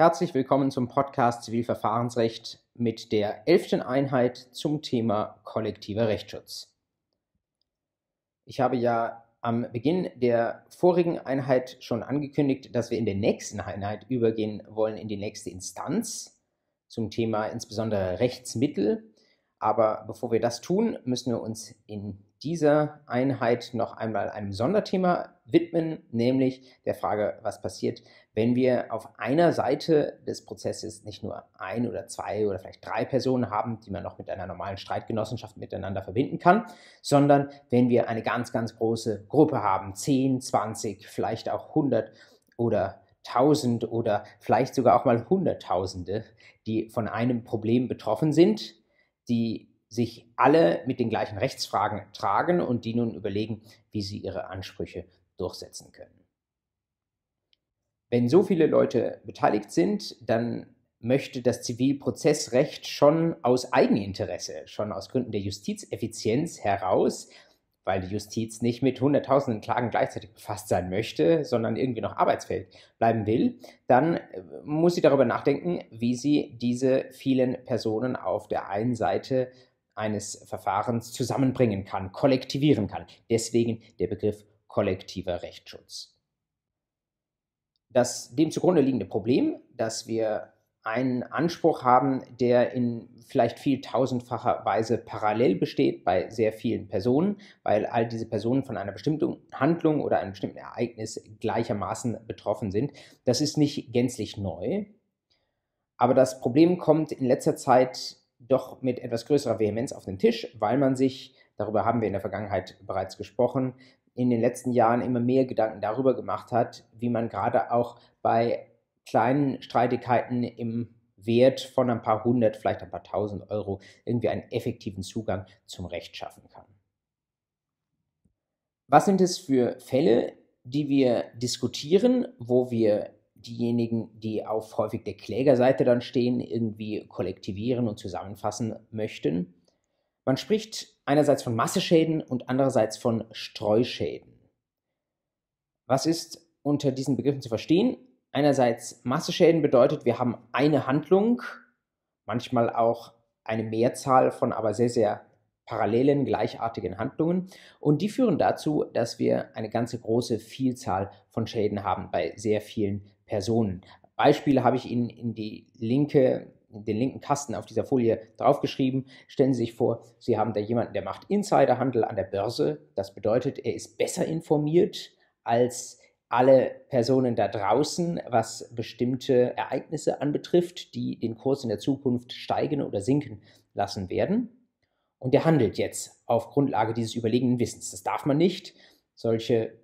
Herzlich willkommen zum Podcast Zivilverfahrensrecht mit der elften Einheit zum Thema kollektiver Rechtsschutz. Ich habe ja am Beginn der vorigen Einheit schon angekündigt, dass wir in der nächsten Einheit übergehen wollen in die nächste Instanz zum Thema insbesondere Rechtsmittel. Aber bevor wir das tun, müssen wir uns in dieser Einheit noch einmal einem Sonderthema widmen, nämlich der Frage, was passiert, wenn wir auf einer Seite des Prozesses nicht nur ein oder zwei oder vielleicht drei Personen haben, die man noch mit einer normalen Streitgenossenschaft miteinander verbinden kann, sondern wenn wir eine ganz, ganz große Gruppe haben, 10, 20, vielleicht auch 100 oder 1000 oder vielleicht sogar auch mal Hunderttausende, die von einem Problem betroffen sind, die sich alle mit den gleichen Rechtsfragen tragen und die nun überlegen, wie sie ihre Ansprüche durchsetzen können. Wenn so viele Leute beteiligt sind, dann möchte das Zivilprozessrecht schon aus Eigeninteresse, schon aus Gründen der Justizeffizienz heraus, weil die Justiz nicht mit hunderttausenden Klagen gleichzeitig befasst sein möchte, sondern irgendwie noch arbeitsfähig bleiben will, dann äh, muss sie darüber nachdenken, wie sie diese vielen Personen auf der einen Seite eines Verfahrens zusammenbringen kann, kollektivieren kann. Deswegen der Begriff kollektiver Rechtsschutz. Das dem zugrunde liegende Problem, dass wir einen Anspruch haben, der in vielleicht viel tausendfacher Weise parallel besteht bei sehr vielen Personen, weil all diese Personen von einer bestimmten Handlung oder einem bestimmten Ereignis gleichermaßen betroffen sind. Das ist nicht gänzlich neu, aber das Problem kommt in letzter Zeit doch mit etwas größerer Vehemenz auf den Tisch, weil man sich, darüber haben wir in der Vergangenheit bereits gesprochen, in den letzten Jahren immer mehr Gedanken darüber gemacht hat, wie man gerade auch bei kleinen Streitigkeiten im Wert von ein paar hundert, vielleicht ein paar tausend Euro irgendwie einen effektiven Zugang zum Recht schaffen kann. Was sind es für Fälle, die wir diskutieren, wo wir diejenigen, die auf häufig der Klägerseite dann stehen, irgendwie kollektivieren und zusammenfassen möchten. Man spricht einerseits von Masseschäden und andererseits von Streuschäden. Was ist unter diesen Begriffen zu verstehen? Einerseits Masseschäden bedeutet, wir haben eine Handlung, manchmal auch eine Mehrzahl von aber sehr, sehr parallelen, gleichartigen Handlungen. Und die führen dazu, dass wir eine ganze große Vielzahl von Schäden haben bei sehr vielen Personen. Beispiele habe ich Ihnen in die linke den linken Kasten auf dieser Folie draufgeschrieben. Stellen Sie sich vor, Sie haben da jemanden, der macht Insiderhandel an der Börse. Das bedeutet, er ist besser informiert als alle Personen da draußen, was bestimmte Ereignisse anbetrifft, die den Kurs in der Zukunft steigen oder sinken lassen werden. Und der handelt jetzt auf Grundlage dieses überlegenen Wissens. Das darf man nicht. Solche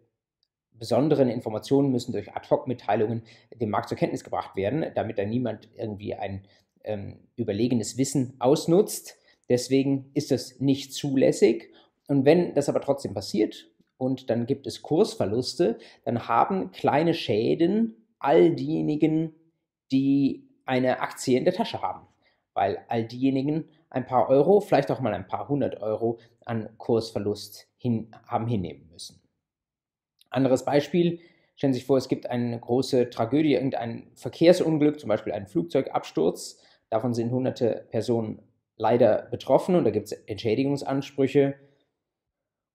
besonderen Informationen müssen durch Ad-Hoc-Mitteilungen dem Markt zur Kenntnis gebracht werden, damit da niemand irgendwie ein ähm, überlegenes Wissen ausnutzt. Deswegen ist das nicht zulässig. Und wenn das aber trotzdem passiert und dann gibt es Kursverluste, dann haben kleine Schäden all diejenigen, die eine Aktie in der Tasche haben. Weil all diejenigen ein paar Euro, vielleicht auch mal ein paar hundert Euro an Kursverlust hin, haben hinnehmen müssen. Anderes Beispiel, stellen Sie sich vor, es gibt eine große Tragödie, irgendein Verkehrsunglück, zum Beispiel einen Flugzeugabsturz. Davon sind hunderte Personen leider betroffen und da gibt es Entschädigungsansprüche.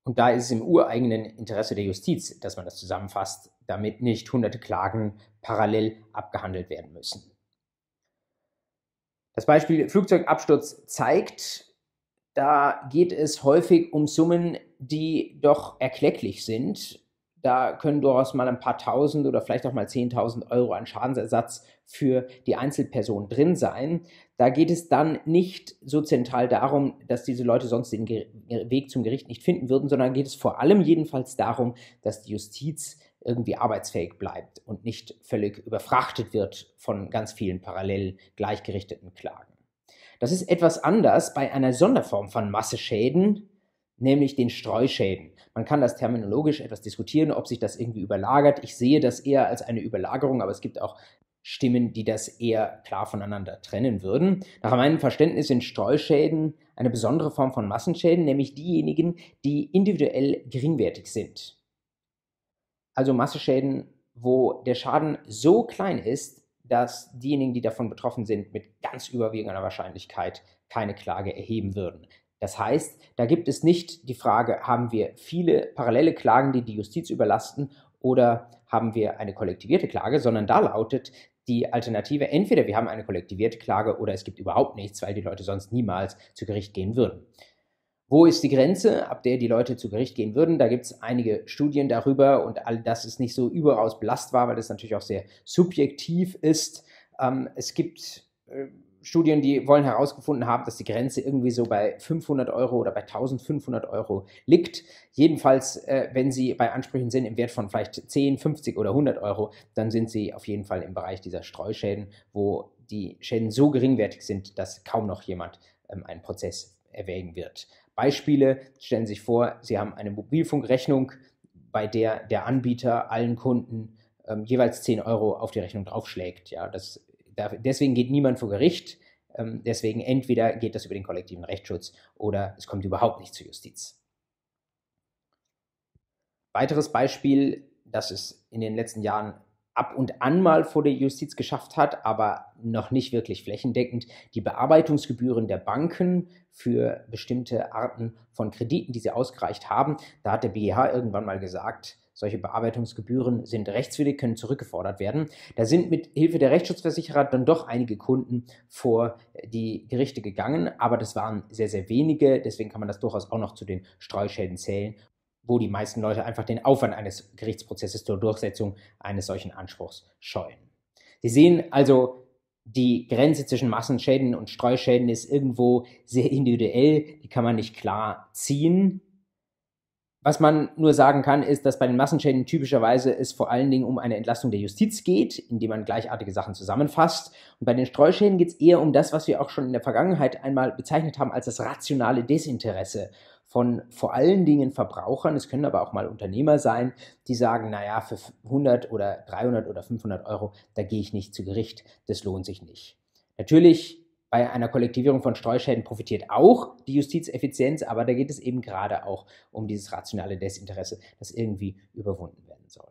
Und da ist es im ureigenen Interesse der Justiz, dass man das zusammenfasst, damit nicht hunderte Klagen parallel abgehandelt werden müssen. Das Beispiel Flugzeugabsturz zeigt, da geht es häufig um Summen, die doch erklecklich sind da können durchaus mal ein paar tausend oder vielleicht auch mal zehntausend Euro an Schadensersatz für die Einzelperson drin sein. Da geht es dann nicht so zentral darum, dass diese Leute sonst den Weg zum Gericht nicht finden würden, sondern geht es vor allem jedenfalls darum, dass die Justiz irgendwie arbeitsfähig bleibt und nicht völlig überfrachtet wird von ganz vielen parallel gleichgerichteten Klagen. Das ist etwas anders bei einer Sonderform von Masseschäden, nämlich den Streuschäden. Man kann das terminologisch etwas diskutieren, ob sich das irgendwie überlagert. Ich sehe das eher als eine Überlagerung, aber es gibt auch Stimmen, die das eher klar voneinander trennen würden. Nach meinem Verständnis sind Streuschäden eine besondere Form von Massenschäden, nämlich diejenigen, die individuell geringwertig sind. Also Massenschäden, wo der Schaden so klein ist, dass diejenigen, die davon betroffen sind, mit ganz überwiegender Wahrscheinlichkeit keine Klage erheben würden. Das heißt, da gibt es nicht die Frage, haben wir viele parallele Klagen, die die Justiz überlasten oder haben wir eine kollektivierte Klage, sondern da lautet die Alternative, entweder wir haben eine kollektivierte Klage oder es gibt überhaupt nichts, weil die Leute sonst niemals zu Gericht gehen würden. Wo ist die Grenze, ab der die Leute zu Gericht gehen würden? Da gibt es einige Studien darüber und all das ist nicht so überaus belastbar, weil das natürlich auch sehr subjektiv ist. Ähm, es gibt äh, Studien, die wollen herausgefunden haben, dass die Grenze irgendwie so bei 500 Euro oder bei 1500 Euro liegt. Jedenfalls, äh, wenn Sie bei Ansprüchen sind im Wert von vielleicht 10, 50 oder 100 Euro, dann sind Sie auf jeden Fall im Bereich dieser Streuschäden, wo die Schäden so geringwertig sind, dass kaum noch jemand ähm, einen Prozess erwägen wird. Beispiele, stellen Sie sich vor, Sie haben eine Mobilfunkrechnung, bei der der Anbieter allen Kunden ähm, jeweils 10 Euro auf die Rechnung draufschlägt. Ja, das deswegen geht niemand vor Gericht. Ähm, deswegen entweder geht das über den kollektiven Rechtsschutz oder es kommt überhaupt nicht zur Justiz. Weiteres Beispiel, das es in den letzten Jahren ab und an mal vor der Justiz geschafft hat, aber noch nicht wirklich flächendeckend, die Bearbeitungsgebühren der Banken für bestimmte Arten von Krediten, die sie ausgereicht haben. Da hat der BGH irgendwann mal gesagt, solche Bearbeitungsgebühren sind rechtswidrig, können zurückgefordert werden. Da sind mit Hilfe der Rechtsschutzversicherer dann doch einige Kunden vor die Gerichte gegangen, aber das waren sehr, sehr wenige. Deswegen kann man das durchaus auch noch zu den Streuschäden zählen, wo die meisten Leute einfach den Aufwand eines Gerichtsprozesses zur Durchsetzung eines solchen Anspruchs scheuen. Sie sehen also, die Grenze zwischen Massenschäden und Streuschäden ist irgendwo sehr individuell, die kann man nicht klar ziehen. Was man nur sagen kann, ist, dass bei den Massenschäden typischerweise es vor allen Dingen um eine Entlastung der Justiz geht, indem man gleichartige Sachen zusammenfasst. Und bei den Streuschäden geht es eher um das, was wir auch schon in der Vergangenheit einmal bezeichnet haben als das rationale Desinteresse von vor allen Dingen Verbrauchern. Es können aber auch mal Unternehmer sein, die sagen, naja, für 100 oder 300 oder 500 Euro, da gehe ich nicht zu Gericht, das lohnt sich nicht. Natürlich bei einer Kollektivierung von Streuschäden profitiert auch die Justizeffizienz, aber da geht es eben gerade auch um dieses rationale Desinteresse, das irgendwie überwunden werden soll.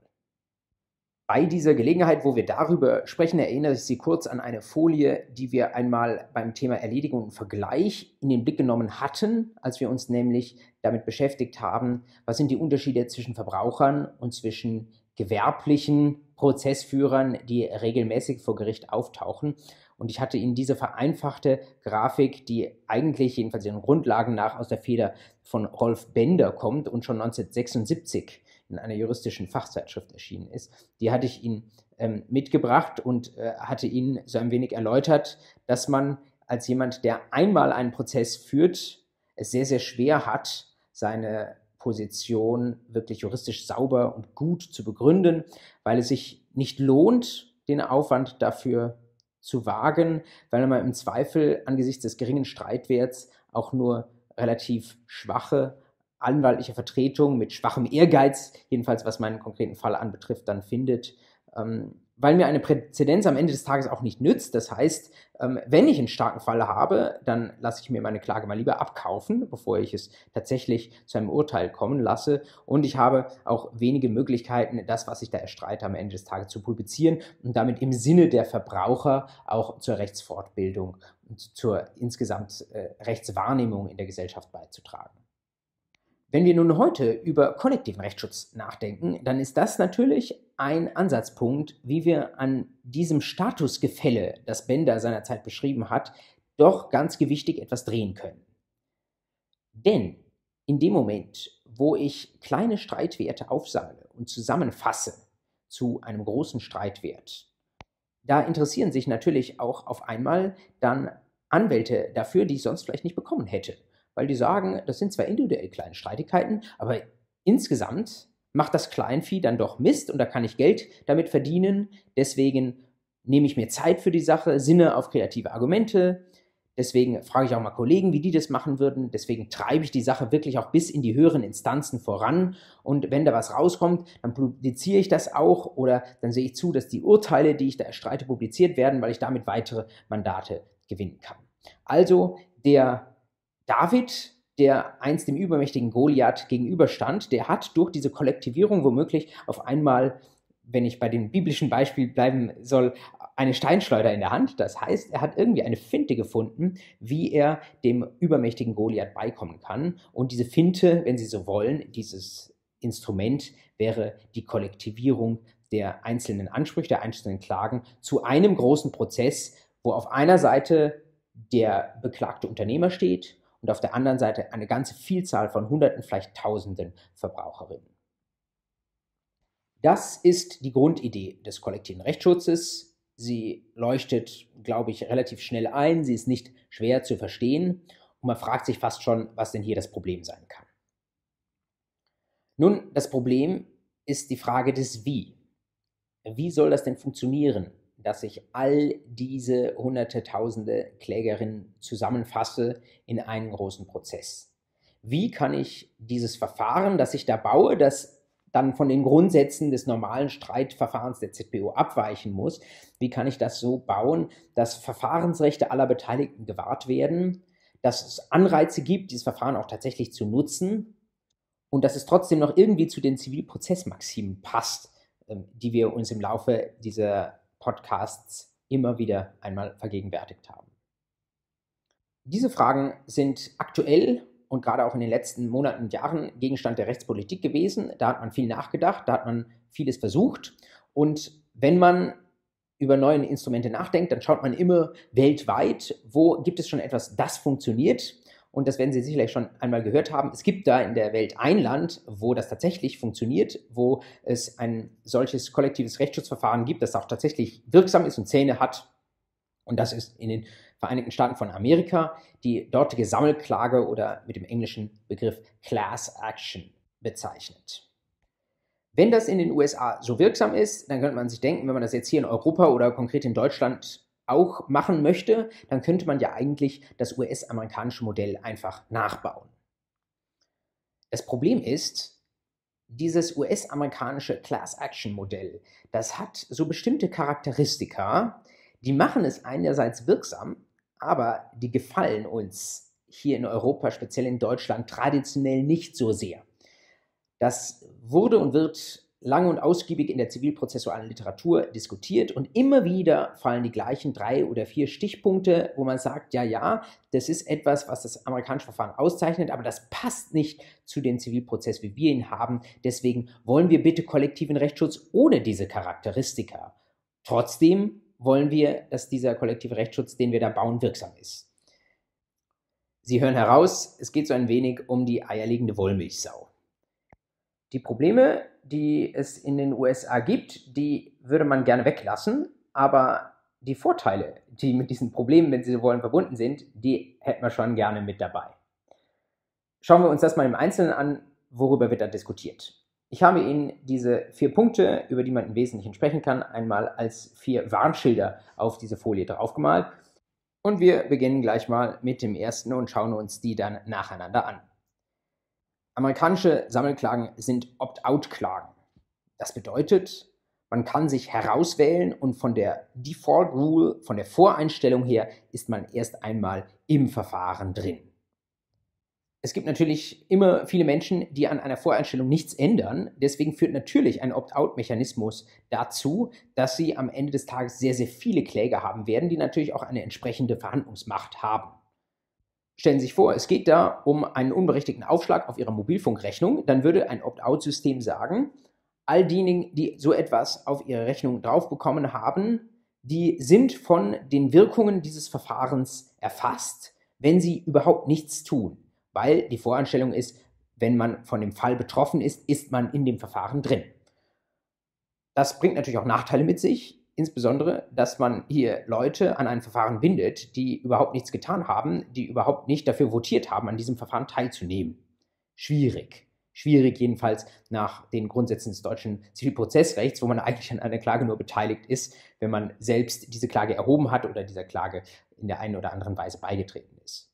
Bei dieser Gelegenheit, wo wir darüber sprechen, erinnere ich Sie kurz an eine Folie, die wir einmal beim Thema Erledigung und Vergleich in den Blick genommen hatten, als wir uns nämlich damit beschäftigt haben, was sind die Unterschiede zwischen Verbrauchern und zwischen gewerblichen Prozessführern, die regelmäßig vor Gericht auftauchen. Und ich hatte Ihnen diese vereinfachte Grafik, die eigentlich jedenfalls ihren Grundlagen nach aus der Feder von Rolf Bender kommt und schon 1976 in einer juristischen Fachzeitschrift erschienen ist, die hatte ich Ihnen ähm, mitgebracht und äh, hatte Ihnen so ein wenig erläutert, dass man als jemand, der einmal einen Prozess führt, es sehr, sehr schwer hat, seine Position wirklich juristisch sauber und gut zu begründen, weil es sich nicht lohnt, den Aufwand dafür zu wagen, weil man im Zweifel angesichts des geringen Streitwerts auch nur relativ schwache anwaltliche Vertretung mit schwachem Ehrgeiz, jedenfalls was meinen konkreten Fall anbetrifft, dann findet. Ähm, weil mir eine Präzedenz am Ende des Tages auch nicht nützt. Das heißt, ähm, wenn ich einen starken Fall habe, dann lasse ich mir meine Klage mal lieber abkaufen, bevor ich es tatsächlich zu einem Urteil kommen lasse. Und ich habe auch wenige Möglichkeiten, das, was ich da erstreite, am Ende des Tages zu publizieren und damit im Sinne der Verbraucher auch zur Rechtsfortbildung und zur insgesamt äh, Rechtswahrnehmung in der Gesellschaft beizutragen. Wenn wir nun heute über kollektiven Rechtsschutz nachdenken, dann ist das natürlich ein Ansatzpunkt, wie wir an diesem Statusgefälle, das Bender seinerzeit beschrieben hat, doch ganz gewichtig etwas drehen können. Denn in dem Moment, wo ich kleine Streitwerte aufsammle und zusammenfasse zu einem großen Streitwert, da interessieren sich natürlich auch auf einmal dann Anwälte dafür, die ich sonst vielleicht nicht bekommen hätte weil die sagen, das sind zwar individuell kleine Streitigkeiten, aber insgesamt macht das Kleinvieh dann doch Mist und da kann ich Geld damit verdienen. Deswegen nehme ich mir Zeit für die Sache, sinne auf kreative Argumente. Deswegen frage ich auch mal Kollegen, wie die das machen würden. Deswegen treibe ich die Sache wirklich auch bis in die höheren Instanzen voran. Und wenn da was rauskommt, dann publiziere ich das auch oder dann sehe ich zu, dass die Urteile, die ich da erstreite, publiziert werden, weil ich damit weitere Mandate gewinnen kann. Also der David, der einst dem übermächtigen Goliath gegenüberstand, der hat durch diese Kollektivierung womöglich auf einmal, wenn ich bei dem biblischen Beispiel bleiben soll, eine Steinschleuder in der Hand. Das heißt, er hat irgendwie eine Finte gefunden, wie er dem übermächtigen Goliath beikommen kann. Und diese Finte, wenn Sie so wollen, dieses Instrument wäre die Kollektivierung der einzelnen Ansprüche, der einzelnen Klagen zu einem großen Prozess, wo auf einer Seite der beklagte Unternehmer steht und auf der anderen Seite eine ganze Vielzahl von Hunderten, vielleicht Tausenden Verbraucherinnen. Das ist die Grundidee des kollektiven Rechtsschutzes. Sie leuchtet, glaube ich, relativ schnell ein. Sie ist nicht schwer zu verstehen. Und man fragt sich fast schon, was denn hier das Problem sein kann. Nun, das Problem ist die Frage des Wie. Wie soll das denn funktionieren, dass ich all diese hunderte, tausende Klägerinnen zusammenfasse in einen großen Prozess? Wie kann ich dieses Verfahren, das ich da baue, das dann von den Grundsätzen des normalen Streitverfahrens der ZPO abweichen muss, wie kann ich das so bauen, dass Verfahrensrechte aller Beteiligten gewahrt werden, dass es Anreize gibt, dieses Verfahren auch tatsächlich zu nutzen und dass es trotzdem noch irgendwie zu den Zivilprozessmaximen passt, ähm, die wir uns im Laufe dieser Podcasts immer wieder einmal vergegenwärtigt haben. Diese Fragen sind aktuell und gerade auch in den letzten Monaten und Jahren Gegenstand der Rechtspolitik gewesen. Da hat man viel nachgedacht, da hat man vieles versucht. Und wenn man über neue Instrumente nachdenkt, dann schaut man immer weltweit, wo gibt es schon etwas, das funktioniert und das werden Sie sicherlich schon einmal gehört haben. Es gibt da in der Welt ein Land, wo das tatsächlich funktioniert, wo es ein solches kollektives Rechtsschutzverfahren gibt, das auch tatsächlich wirksam ist und Zähne hat. Und das ist in den Vereinigten Staaten von Amerika die dortige Sammelklage oder mit dem englischen Begriff Class Action bezeichnet. Wenn das in den USA so wirksam ist, dann könnte man sich denken, wenn man das jetzt hier in Europa oder konkret in Deutschland auch machen möchte, dann könnte man ja eigentlich das US-amerikanische Modell einfach nachbauen. Das Problem ist, dieses US-amerikanische Class-Action-Modell, das hat so bestimmte Charakteristika, die machen es einerseits wirksam, aber die gefallen uns hier in Europa, speziell in Deutschland, traditionell nicht so sehr. Das wurde und wird lange und ausgiebig in der zivilprozessualen Literatur diskutiert und immer wieder fallen die gleichen drei oder vier Stichpunkte, wo man sagt, ja, ja, das ist etwas, was das amerikanische Verfahren auszeichnet, aber das passt nicht zu dem Zivilprozess, wie wir ihn haben. Deswegen wollen wir bitte kollektiven Rechtsschutz ohne diese Charakteristika. Trotzdem wollen wir, dass dieser kollektive Rechtsschutz, den wir da bauen, wirksam ist. Sie hören heraus, es geht so ein wenig um die eierlegende Wollmilchsau. Die Probleme, die es in den USA gibt, die würde man gerne weglassen, aber die Vorteile, die mit diesen Problemen, wenn Sie so wollen, verbunden sind, die hätten wir schon gerne mit dabei. Schauen wir uns das mal im Einzelnen an, worüber wird da diskutiert. Ich habe Ihnen diese vier Punkte, über die man im Wesentlichen sprechen kann, einmal als vier Warnschilder auf diese Folie draufgemalt. Und wir beginnen gleich mal mit dem ersten und schauen uns die dann nacheinander an. Amerikanische Sammelklagen sind Opt-out-Klagen. Das bedeutet, man kann sich herauswählen und von der Default Rule, von der Voreinstellung her, ist man erst einmal im Verfahren drin. Es gibt natürlich immer viele Menschen, die an einer Voreinstellung nichts ändern. Deswegen führt natürlich ein Opt-out-Mechanismus dazu, dass sie am Ende des Tages sehr, sehr viele Kläger haben werden, die natürlich auch eine entsprechende Verhandlungsmacht haben. Stellen Sie sich vor, es geht da um einen unberechtigten Aufschlag auf Ihrer Mobilfunkrechnung, dann würde ein Opt-out-System sagen, all diejenigen, die so etwas auf ihre Rechnung draufbekommen haben, die sind von den Wirkungen dieses Verfahrens erfasst, wenn sie überhaupt nichts tun, weil die Voranstellung ist, wenn man von dem Fall betroffen ist, ist man in dem Verfahren drin. Das bringt natürlich auch Nachteile mit sich, insbesondere, dass man hier Leute an ein Verfahren bindet, die überhaupt nichts getan haben, die überhaupt nicht dafür votiert haben, an diesem Verfahren teilzunehmen. Schwierig. Schwierig jedenfalls nach den Grundsätzen des deutschen Zivilprozessrechts, wo man eigentlich an einer Klage nur beteiligt ist, wenn man selbst diese Klage erhoben hat oder dieser Klage in der einen oder anderen Weise beigetreten ist.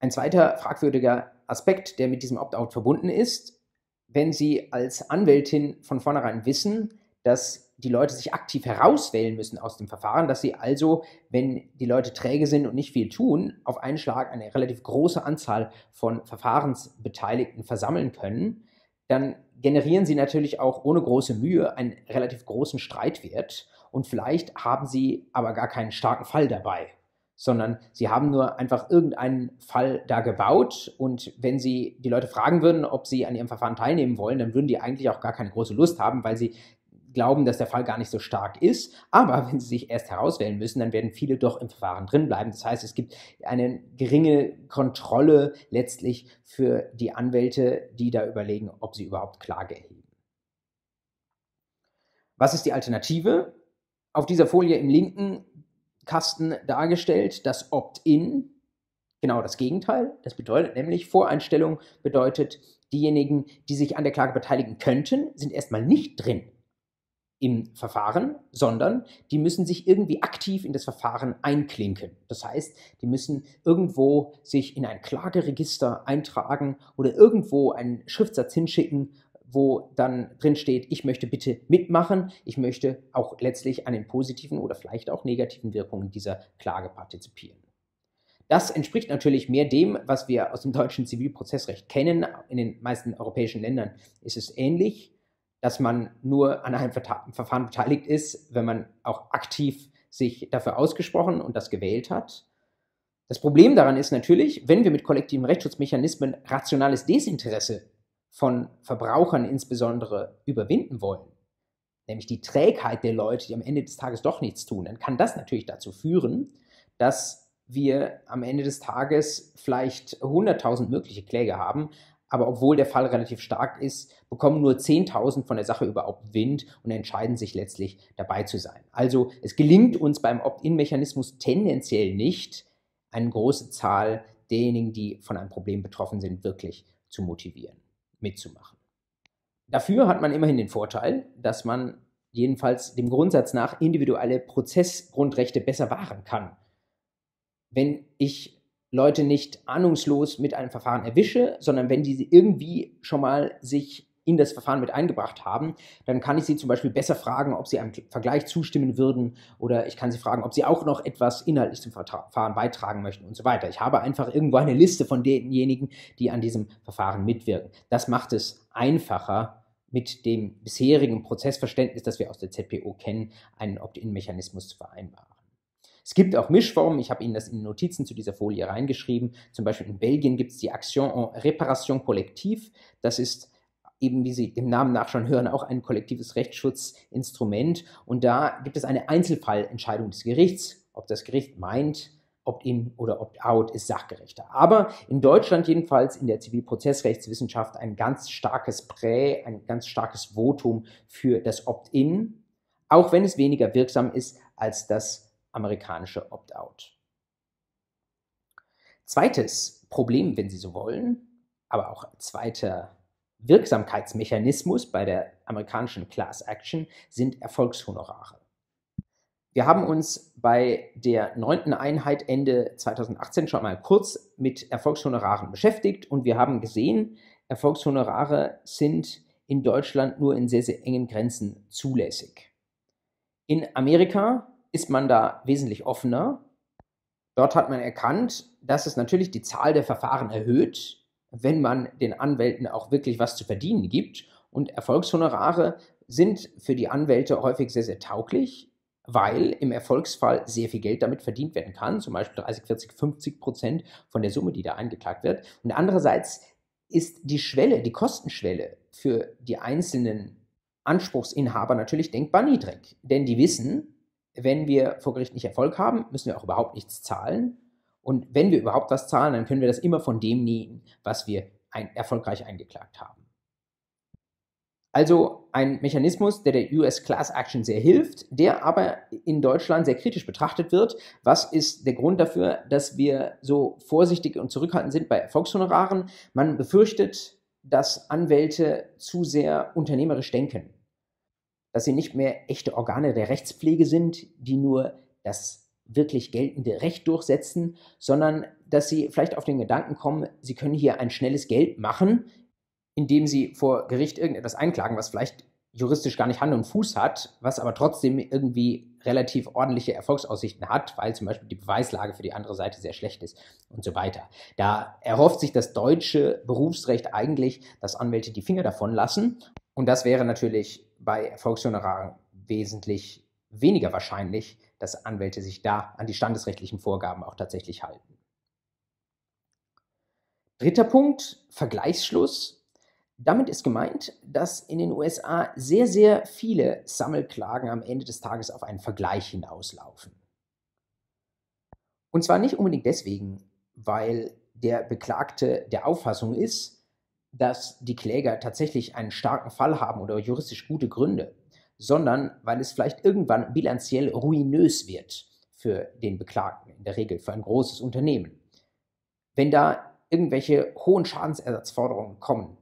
Ein zweiter fragwürdiger Aspekt, der mit diesem Opt-out verbunden ist, wenn Sie als Anwältin von vornherein wissen, dass die Leute sich aktiv herauswählen müssen aus dem Verfahren, dass sie also, wenn die Leute träge sind und nicht viel tun, auf einen Schlag eine relativ große Anzahl von Verfahrensbeteiligten versammeln können, dann generieren sie natürlich auch ohne große Mühe einen relativ großen Streitwert. und vielleicht haben Sie aber gar keinen starken Fall dabei, sondern Sie haben nur einfach irgendeinen Fall da gebaut und wenn Sie die Leute fragen würden, ob sie an Ihrem Verfahren teilnehmen wollen, dann würden die eigentlich auch gar keine große Lust haben, weil sie glauben, dass der Fall gar nicht so stark ist. Aber wenn sie sich erst herauswählen müssen, dann werden viele doch im Verfahren drin bleiben. Das heißt, es gibt eine geringe Kontrolle letztlich für die Anwälte, die da überlegen, ob sie überhaupt Klage erheben. Was ist die Alternative? Auf dieser Folie im linken Kasten dargestellt das Opt-in, genau das Gegenteil. Das bedeutet nämlich, Voreinstellung bedeutet, diejenigen, die sich an der Klage beteiligen könnten, sind erstmal nicht drin im Verfahren, sondern die müssen sich irgendwie aktiv in das Verfahren einklinken. Das heißt, die müssen irgendwo sich in ein Klageregister eintragen oder irgendwo einen Schriftsatz hinschicken, wo dann drin steht, ich möchte bitte mitmachen, ich möchte auch letztlich an den positiven oder vielleicht auch negativen Wirkungen dieser Klage partizipieren. Das entspricht natürlich mehr dem, was wir aus dem deutschen Zivilprozessrecht kennen. In den meisten europäischen Ländern ist es ähnlich dass man nur an einem Verfahren beteiligt ist, wenn man auch aktiv sich dafür ausgesprochen und das gewählt hat. Das Problem daran ist natürlich, wenn wir mit kollektiven Rechtsschutzmechanismen rationales Desinteresse von Verbrauchern insbesondere überwinden wollen, nämlich die Trägheit der Leute, die am Ende des Tages doch nichts tun, dann kann das natürlich dazu führen, dass wir am Ende des Tages vielleicht 100.000 mögliche Kläge haben, aber obwohl der Fall relativ stark ist, bekommen nur 10.000 von der Sache überhaupt Wind und entscheiden sich letztlich dabei zu sein. Also es gelingt uns beim Opt-in-Mechanismus tendenziell nicht, eine große Zahl derjenigen, die von einem Problem betroffen sind, wirklich zu motivieren, mitzumachen. Dafür hat man immerhin den Vorteil, dass man jedenfalls dem Grundsatz nach individuelle Prozessgrundrechte besser wahren kann. Wenn ich Leute nicht ahnungslos mit einem Verfahren erwische, sondern wenn die irgendwie schon mal sich in das Verfahren mit eingebracht haben, dann kann ich sie zum Beispiel besser fragen, ob sie einem Vergleich zustimmen würden oder ich kann sie fragen, ob sie auch noch etwas inhaltlich zum Verfahren beitragen möchten und so weiter. Ich habe einfach irgendwo eine Liste von denjenigen, die an diesem Verfahren mitwirken. Das macht es einfacher, mit dem bisherigen Prozessverständnis, das wir aus der ZPO kennen, einen Opt-in-Mechanismus zu vereinbaren. Es gibt auch Mischformen, ich habe Ihnen das in den Notizen zu dieser Folie reingeschrieben. Zum Beispiel in Belgien gibt es die Action en Réparation Collective. Das ist eben, wie Sie dem Namen nach schon hören, auch ein kollektives Rechtsschutzinstrument. Und da gibt es eine Einzelfallentscheidung des Gerichts, ob das Gericht meint, Opt-in oder Opt-out ist sachgerechter. Aber in Deutschland jedenfalls in der Zivilprozessrechtswissenschaft ein ganz starkes Prä, ein ganz starkes Votum für das Opt-in, auch wenn es weniger wirksam ist als das amerikanische Opt-out. Zweites Problem, wenn Sie so wollen, aber auch zweiter Wirksamkeitsmechanismus bei der amerikanischen Class Action sind Erfolgshonorare. Wir haben uns bei der neunten Einheit Ende 2018 schon mal kurz mit Erfolgshonoraren beschäftigt und wir haben gesehen, Erfolgshonorare sind in Deutschland nur in sehr, sehr engen Grenzen zulässig. In Amerika ist man da wesentlich offener. Dort hat man erkannt, dass es natürlich die Zahl der Verfahren erhöht, wenn man den Anwälten auch wirklich was zu verdienen gibt. Und Erfolgshonorare sind für die Anwälte häufig sehr, sehr tauglich, weil im Erfolgsfall sehr viel Geld damit verdient werden kann, zum Beispiel 30, 40, 50 Prozent von der Summe, die da eingeklagt wird. Und andererseits ist die Schwelle, die Kostenschwelle für die einzelnen Anspruchsinhaber natürlich denkbar niedrig. Denn die wissen, wenn wir vor Gericht nicht Erfolg haben, müssen wir auch überhaupt nichts zahlen. Und wenn wir überhaupt was zahlen, dann können wir das immer von dem nehmen, was wir ein, erfolgreich eingeklagt haben. Also ein Mechanismus, der der US Class Action sehr hilft, der aber in Deutschland sehr kritisch betrachtet wird. Was ist der Grund dafür, dass wir so vorsichtig und zurückhaltend sind bei Erfolgshonoraren? Man befürchtet, dass Anwälte zu sehr unternehmerisch denken dass sie nicht mehr echte Organe der Rechtspflege sind, die nur das wirklich geltende Recht durchsetzen, sondern dass sie vielleicht auf den Gedanken kommen, sie können hier ein schnelles Geld machen, indem sie vor Gericht irgendetwas einklagen, was vielleicht juristisch gar nicht Hand und Fuß hat, was aber trotzdem irgendwie relativ ordentliche Erfolgsaussichten hat, weil zum Beispiel die Beweislage für die andere Seite sehr schlecht ist und so weiter. Da erhofft sich das deutsche Berufsrecht eigentlich, dass Anwälte die Finger davon lassen. Und das wäre natürlich bei Erfolgshonoraren wesentlich weniger wahrscheinlich, dass Anwälte sich da an die standesrechtlichen Vorgaben auch tatsächlich halten. Dritter Punkt, Vergleichsschluss. Damit ist gemeint, dass in den USA sehr, sehr viele Sammelklagen am Ende des Tages auf einen Vergleich hinauslaufen. Und zwar nicht unbedingt deswegen, weil der Beklagte der Auffassung ist, dass die Kläger tatsächlich einen starken Fall haben oder juristisch gute Gründe, sondern weil es vielleicht irgendwann bilanziell ruinös wird für den Beklagten, in der Regel für ein großes Unternehmen. Wenn da irgendwelche hohen Schadensersatzforderungen kommen,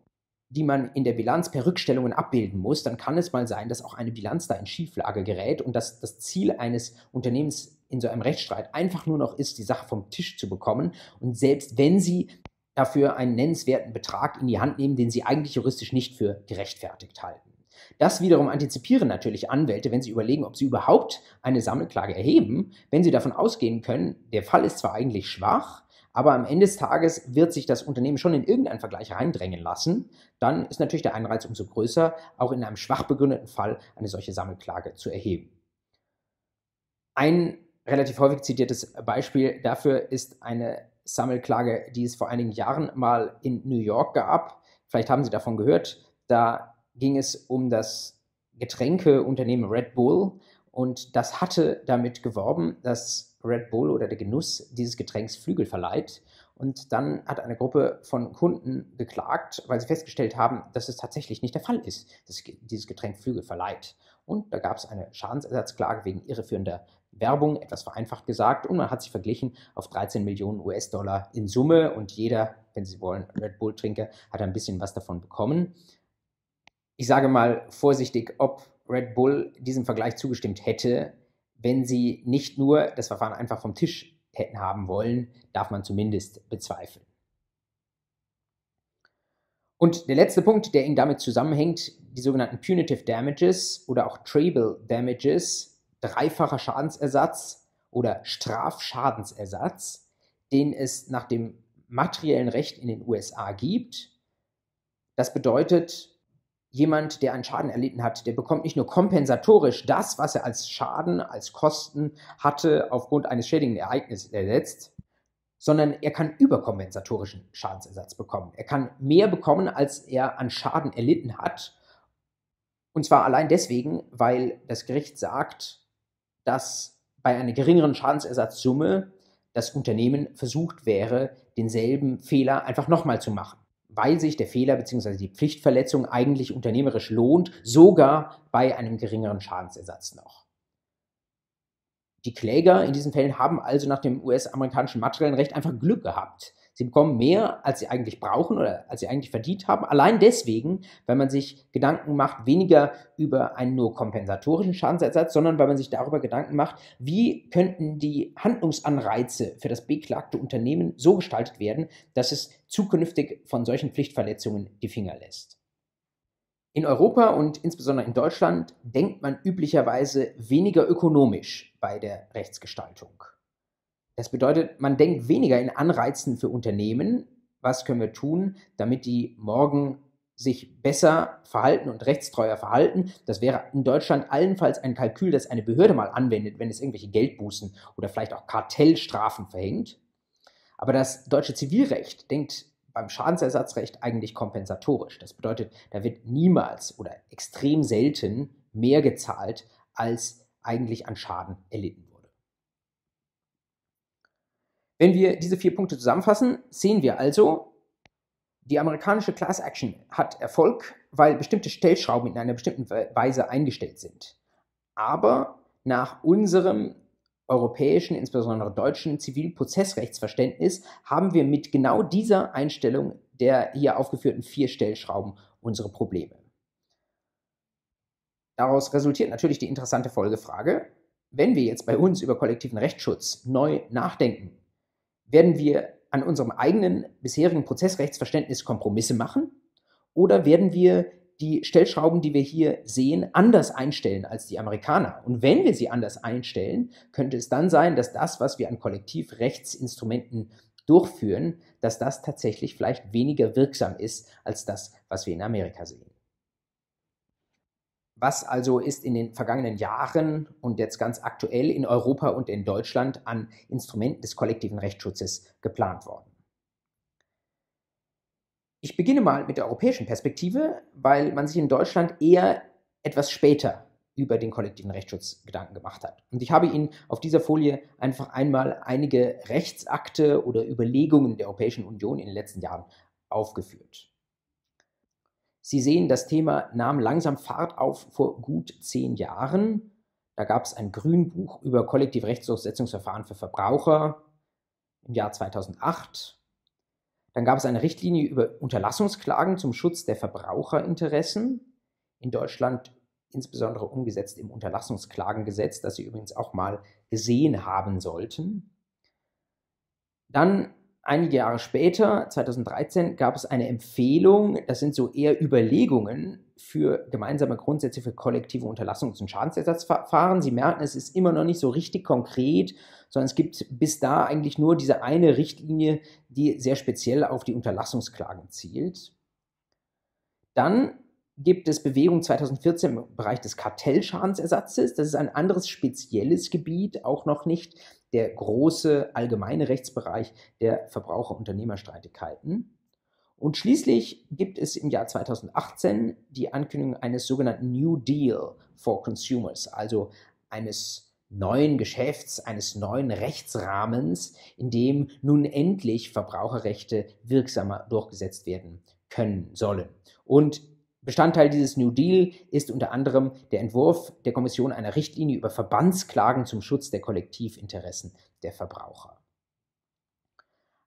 die man in der Bilanz per Rückstellungen abbilden muss, dann kann es mal sein, dass auch eine Bilanz da in Schieflage gerät und dass das Ziel eines Unternehmens in so einem Rechtsstreit einfach nur noch ist, die Sache vom Tisch zu bekommen. Und selbst wenn sie dafür einen nennenswerten Betrag in die Hand nehmen, den sie eigentlich juristisch nicht für gerechtfertigt halten. Das wiederum antizipieren natürlich Anwälte, wenn sie überlegen, ob sie überhaupt eine Sammelklage erheben, wenn sie davon ausgehen können, der Fall ist zwar eigentlich schwach, aber am Ende des Tages wird sich das Unternehmen schon in irgendeinen Vergleich reindrängen lassen, dann ist natürlich der Einreiz umso größer, auch in einem schwach begründeten Fall eine solche Sammelklage zu erheben. Ein relativ häufig zitiertes Beispiel dafür ist eine Sammelklage, die es vor einigen Jahren mal in New York gab. Vielleicht haben Sie davon gehört. Da ging es um das Getränkeunternehmen Red Bull und das hatte damit geworben, dass Red Bull oder der Genuss dieses Getränks Flügel verleiht. Und dann hat eine Gruppe von Kunden geklagt, weil sie festgestellt haben, dass es tatsächlich nicht der Fall ist, dass dieses Getränk Flügel verleiht. Und da gab es eine Schadensersatzklage wegen irreführender Werbung, etwas vereinfacht gesagt, und man hat sich verglichen auf 13 Millionen US-Dollar in Summe und jeder, wenn Sie wollen, Red Bull-Trinker, hat ein bisschen was davon bekommen. Ich sage mal vorsichtig, ob Red Bull diesem Vergleich zugestimmt hätte, wenn sie nicht nur das Verfahren einfach vom Tisch hätten haben wollen, darf man zumindest bezweifeln. Und der letzte Punkt, der Ihnen damit zusammenhängt, die sogenannten Punitive Damages oder auch Treble Damages, dreifacher Schadensersatz oder Strafschadensersatz, den es nach dem materiellen Recht in den USA gibt. Das bedeutet, jemand, der einen Schaden erlitten hat, der bekommt nicht nur kompensatorisch das, was er als Schaden, als Kosten hatte aufgrund eines schädigenden Ereignisses ersetzt, sondern er kann überkompensatorischen Schadensersatz bekommen. Er kann mehr bekommen, als er an Schaden erlitten hat. Und zwar allein deswegen, weil das Gericht sagt, dass bei einer geringeren Schadensersatzsumme das Unternehmen versucht wäre, denselben Fehler einfach nochmal zu machen weil sich der Fehler bzw. die Pflichtverletzung eigentlich unternehmerisch lohnt, sogar bei einem geringeren Schadensersatz noch. Die Kläger in diesen Fällen haben also nach dem US-amerikanischen materiellen Recht einfach Glück gehabt. Sie bekommen mehr, als sie eigentlich brauchen oder als sie eigentlich verdient haben. Allein deswegen, weil man sich Gedanken macht, weniger über einen nur kompensatorischen Schadensersatz, sondern weil man sich darüber Gedanken macht, wie könnten die Handlungsanreize für das beklagte Unternehmen so gestaltet werden, dass es zukünftig von solchen Pflichtverletzungen die Finger lässt. In Europa und insbesondere in Deutschland denkt man üblicherweise weniger ökonomisch bei der Rechtsgestaltung. Das bedeutet, man denkt weniger in Anreizen für Unternehmen. Was können wir tun, damit die morgen sich besser verhalten und rechtstreuer verhalten. Das wäre in Deutschland allenfalls ein Kalkül, das eine Behörde mal anwendet, wenn es irgendwelche Geldbußen oder vielleicht auch Kartellstrafen verhängt. Aber das deutsche Zivilrecht denkt beim Schadensersatzrecht eigentlich kompensatorisch. Das bedeutet, da wird niemals oder extrem selten mehr gezahlt, als eigentlich an Schaden erlitten wird. Wenn wir diese vier Punkte zusammenfassen, sehen wir also, die amerikanische Class Action hat Erfolg, weil bestimmte Stellschrauben in einer bestimmten Weise eingestellt sind. Aber nach unserem europäischen, insbesondere deutschen Zivilprozessrechtsverständnis haben wir mit genau dieser Einstellung der hier aufgeführten vier Stellschrauben unsere Probleme. Daraus resultiert natürlich die interessante Folgefrage, wenn wir jetzt bei uns über kollektiven Rechtsschutz neu nachdenken, werden wir an unserem eigenen bisherigen Prozessrechtsverständnis Kompromisse machen oder werden wir die Stellschrauben, die wir hier sehen, anders einstellen als die Amerikaner? Und wenn wir sie anders einstellen, könnte es dann sein, dass das, was wir an Kollektivrechtsinstrumenten durchführen, dass das tatsächlich vielleicht weniger wirksam ist als das, was wir in Amerika sehen. Was also ist in den vergangenen Jahren und jetzt ganz aktuell in Europa und in Deutschland an Instrumenten des kollektiven Rechtsschutzes geplant worden? Ich beginne mal mit der europäischen Perspektive, weil man sich in Deutschland eher etwas später über den kollektiven Rechtsschutz Gedanken gemacht hat. Und ich habe Ihnen auf dieser Folie einfach einmal einige Rechtsakte oder Überlegungen der Europäischen Union in den letzten Jahren aufgeführt. Sie sehen, das Thema nahm langsam Fahrt auf vor gut zehn Jahren. Da gab es ein Grünbuch über kollektive Rechtsdurchsetzungsverfahren für Verbraucher im Jahr 2008. Dann gab es eine Richtlinie über Unterlassungsklagen zum Schutz der Verbraucherinteressen. In Deutschland insbesondere umgesetzt im Unterlassungsklagengesetz, das Sie übrigens auch mal gesehen haben sollten. Dann einige Jahre später, 2013, gab es eine Empfehlung, das sind so eher Überlegungen für gemeinsame Grundsätze für kollektive Unterlassungs- und Schadensersatzverfahren. Sie merken, es ist immer noch nicht so richtig konkret, sondern es gibt bis da eigentlich nur diese eine Richtlinie, die sehr speziell auf die Unterlassungsklagen zielt. Dann gibt es Bewegung 2014 im Bereich des Kartellschadensersatzes. Das ist ein anderes spezielles Gebiet, auch noch nicht der große allgemeine Rechtsbereich der Verbraucher-Unternehmerstreitigkeiten. Und schließlich gibt es im Jahr 2018 die Ankündigung eines sogenannten New Deal for Consumers, also eines neuen Geschäfts, eines neuen Rechtsrahmens, in dem nun endlich Verbraucherrechte wirksamer durchgesetzt werden können sollen. Und Bestandteil dieses New Deal ist unter anderem der Entwurf der Kommission einer Richtlinie über Verbandsklagen zum Schutz der Kollektivinteressen der Verbraucher.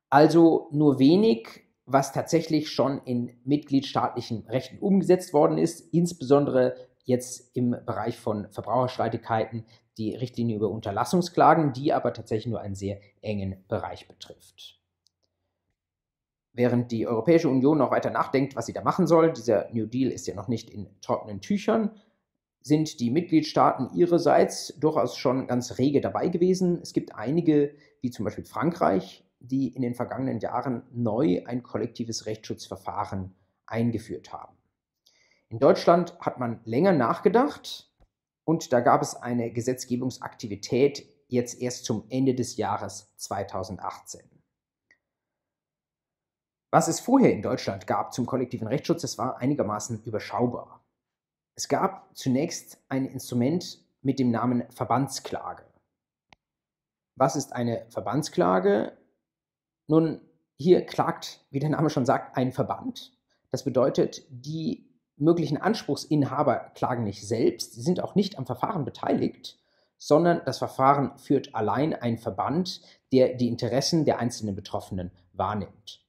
Also nur wenig, was tatsächlich schon in mitgliedstaatlichen Rechten umgesetzt worden ist, insbesondere jetzt im Bereich von Verbraucherstreitigkeiten die Richtlinie über Unterlassungsklagen, die aber tatsächlich nur einen sehr engen Bereich betrifft während die Europäische Union noch weiter nachdenkt, was sie da machen soll, dieser New Deal ist ja noch nicht in trockenen Tüchern, sind die Mitgliedstaaten ihrerseits durchaus schon ganz rege dabei gewesen. Es gibt einige, wie zum Beispiel Frankreich, die in den vergangenen Jahren neu ein kollektives Rechtsschutzverfahren eingeführt haben. In Deutschland hat man länger nachgedacht und da gab es eine Gesetzgebungsaktivität jetzt erst zum Ende des Jahres 2018. Was es vorher in Deutschland gab zum kollektiven Rechtsschutz, das war einigermaßen überschaubar. Es gab zunächst ein Instrument mit dem Namen Verbandsklage. Was ist eine Verbandsklage? Nun, hier klagt, wie der Name schon sagt, ein Verband. Das bedeutet, die möglichen Anspruchsinhaber klagen nicht selbst, sie sind auch nicht am Verfahren beteiligt, sondern das Verfahren führt allein ein Verband, der die Interessen der einzelnen Betroffenen wahrnimmt.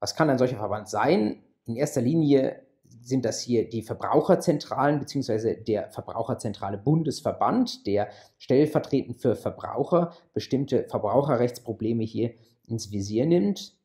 Was kann ein solcher Verband sein? In erster Linie sind das hier die Verbraucherzentralen bzw. der Verbraucherzentrale Bundesverband, der stellvertretend für Verbraucher bestimmte Verbraucherrechtsprobleme hier ins Visier nimmt.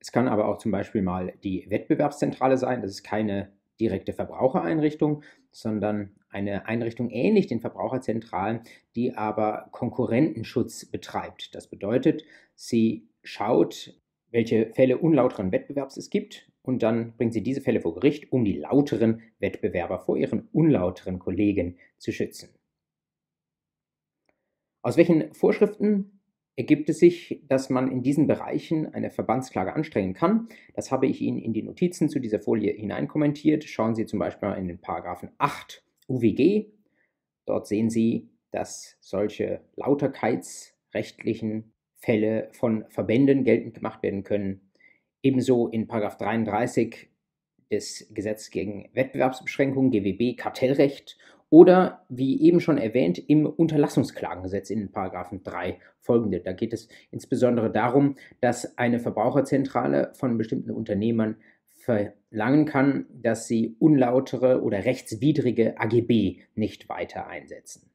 Es kann aber auch zum Beispiel mal die Wettbewerbszentrale sein. Das ist keine direkte Verbrauchereinrichtung, sondern eine Einrichtung ähnlich den Verbraucherzentralen, die aber Konkurrentenschutz betreibt. Das bedeutet, sie schaut, welche Fälle unlauteren Wettbewerbs es gibt und dann bringt sie diese Fälle vor Gericht, um die lauteren Wettbewerber vor ihren unlauteren Kollegen zu schützen. Aus welchen Vorschriften ergibt es sich, dass man in diesen Bereichen eine Verbandsklage anstrengen kann? Das habe ich Ihnen in die Notizen zu dieser Folie hineinkommentiert. Schauen Sie zum Beispiel in den Paragraphen 8 UWG. Dort sehen Sie, dass solche lauterkeitsrechtlichen Fälle von Verbänden geltend gemacht werden können. Ebenso in 33 des Gesetzes gegen Wettbewerbsbeschränkungen, GWB, Kartellrecht oder wie eben schon erwähnt im Unterlassungsklagengesetz in den Paragraphen 3 folgende. Da geht es insbesondere darum, dass eine Verbraucherzentrale von bestimmten Unternehmern verlangen kann, dass sie unlautere oder rechtswidrige AGB nicht weiter einsetzen.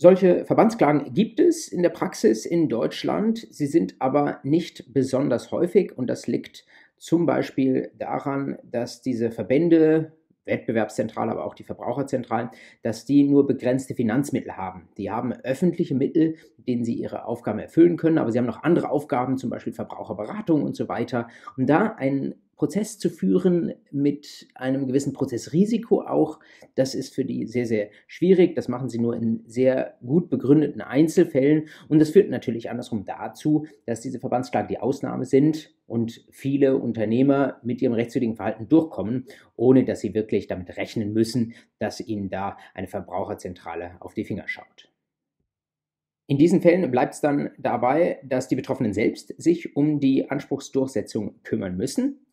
Solche Verbandsklagen gibt es in der Praxis in Deutschland. Sie sind aber nicht besonders häufig und das liegt zum Beispiel daran, dass diese Verbände, Wettbewerbszentrale, aber auch die Verbraucherzentralen, dass die nur begrenzte Finanzmittel haben. Die haben öffentliche Mittel, mit denen sie ihre Aufgaben erfüllen können, aber sie haben noch andere Aufgaben, zum Beispiel Verbraucherberatung und so weiter. Und da ein Prozess zu führen mit einem gewissen Prozessrisiko auch. Das ist für die sehr, sehr schwierig. Das machen sie nur in sehr gut begründeten Einzelfällen. Und das führt natürlich andersrum dazu, dass diese Verbandsklagen die Ausnahme sind und viele Unternehmer mit ihrem rechtswidrigen Verhalten durchkommen, ohne dass sie wirklich damit rechnen müssen, dass ihnen da eine Verbraucherzentrale auf die Finger schaut. In diesen Fällen bleibt es dann dabei, dass die Betroffenen selbst sich um die Anspruchsdurchsetzung kümmern müssen.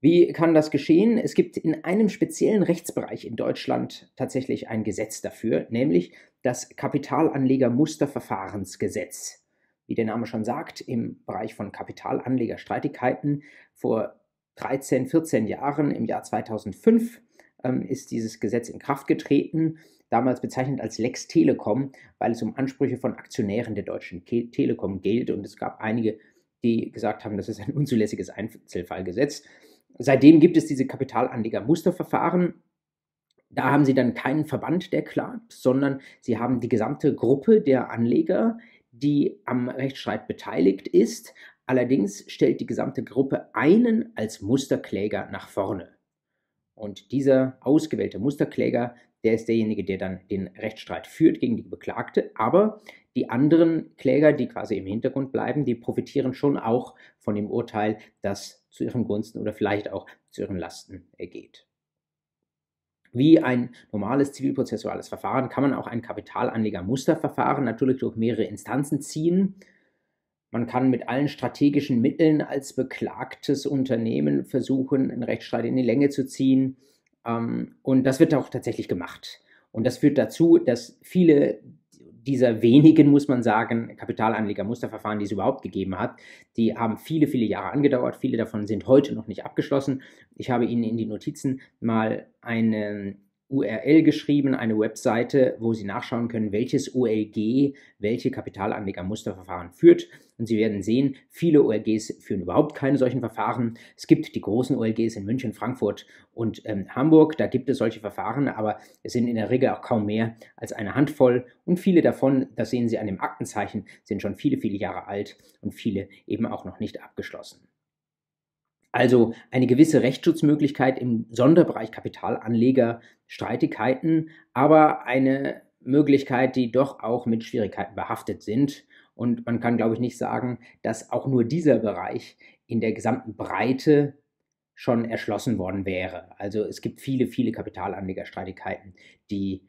Wie kann das geschehen? Es gibt in einem speziellen Rechtsbereich in Deutschland tatsächlich ein Gesetz dafür, nämlich das Kapitalanlegermusterverfahrensgesetz. Wie der Name schon sagt, im Bereich von Kapitalanlegerstreitigkeiten vor 13, 14 Jahren, im Jahr 2005, ähm, ist dieses Gesetz in Kraft getreten damals bezeichnet als Lex Telekom, weil es um Ansprüche von Aktionären der Deutschen Telekom gilt. Und es gab einige, die gesagt haben, das ist ein unzulässiges Einzelfallgesetz. Seitdem gibt es diese Kapitalanleger-Musterverfahren. Da haben sie dann keinen Verband, der klagt, sondern sie haben die gesamte Gruppe der Anleger, die am Rechtsstreit beteiligt ist. Allerdings stellt die gesamte Gruppe einen als Musterkläger nach vorne. Und dieser ausgewählte Musterkläger der ist derjenige, der dann den Rechtsstreit führt gegen die Beklagte. Aber die anderen Kläger, die quasi im Hintergrund bleiben, die profitieren schon auch von dem Urteil, das zu ihren Gunsten oder vielleicht auch zu ihren Lasten ergeht. Wie ein normales zivilprozessuales Verfahren kann man auch ein Kapitalanlegermusterverfahren natürlich durch mehrere Instanzen ziehen. Man kann mit allen strategischen Mitteln als beklagtes Unternehmen versuchen, einen Rechtsstreit in die Länge zu ziehen. Ähm, und das wird auch tatsächlich gemacht. Und das führt dazu, dass viele dieser wenigen, muss man sagen, Kapitalanleger-Musterverfahren, die es überhaupt gegeben hat, die haben viele, viele Jahre angedauert. Viele davon sind heute noch nicht abgeschlossen. Ich habe Ihnen in die Notizen mal einen URL geschrieben, eine Webseite, wo Sie nachschauen können, welches OLG welche Kapitalanlegermusterverfahren führt. Und Sie werden sehen, viele OLGs führen überhaupt keine solchen Verfahren. Es gibt die großen OLGs in München, Frankfurt und ähm, Hamburg. Da gibt es solche Verfahren, aber es sind in der Regel auch kaum mehr als eine Handvoll. Und viele davon, das sehen Sie an dem Aktenzeichen, sind schon viele, viele Jahre alt und viele eben auch noch nicht abgeschlossen. Also eine gewisse Rechtsschutzmöglichkeit im Sonderbereich Kapitalanleger, Streitigkeiten, aber eine Möglichkeit, die doch auch mit Schwierigkeiten behaftet sind. Und man kann, glaube ich, nicht sagen, dass auch nur dieser Bereich in der gesamten Breite schon erschlossen worden wäre. Also es gibt viele, viele Kapitalanlegerstreitigkeiten, die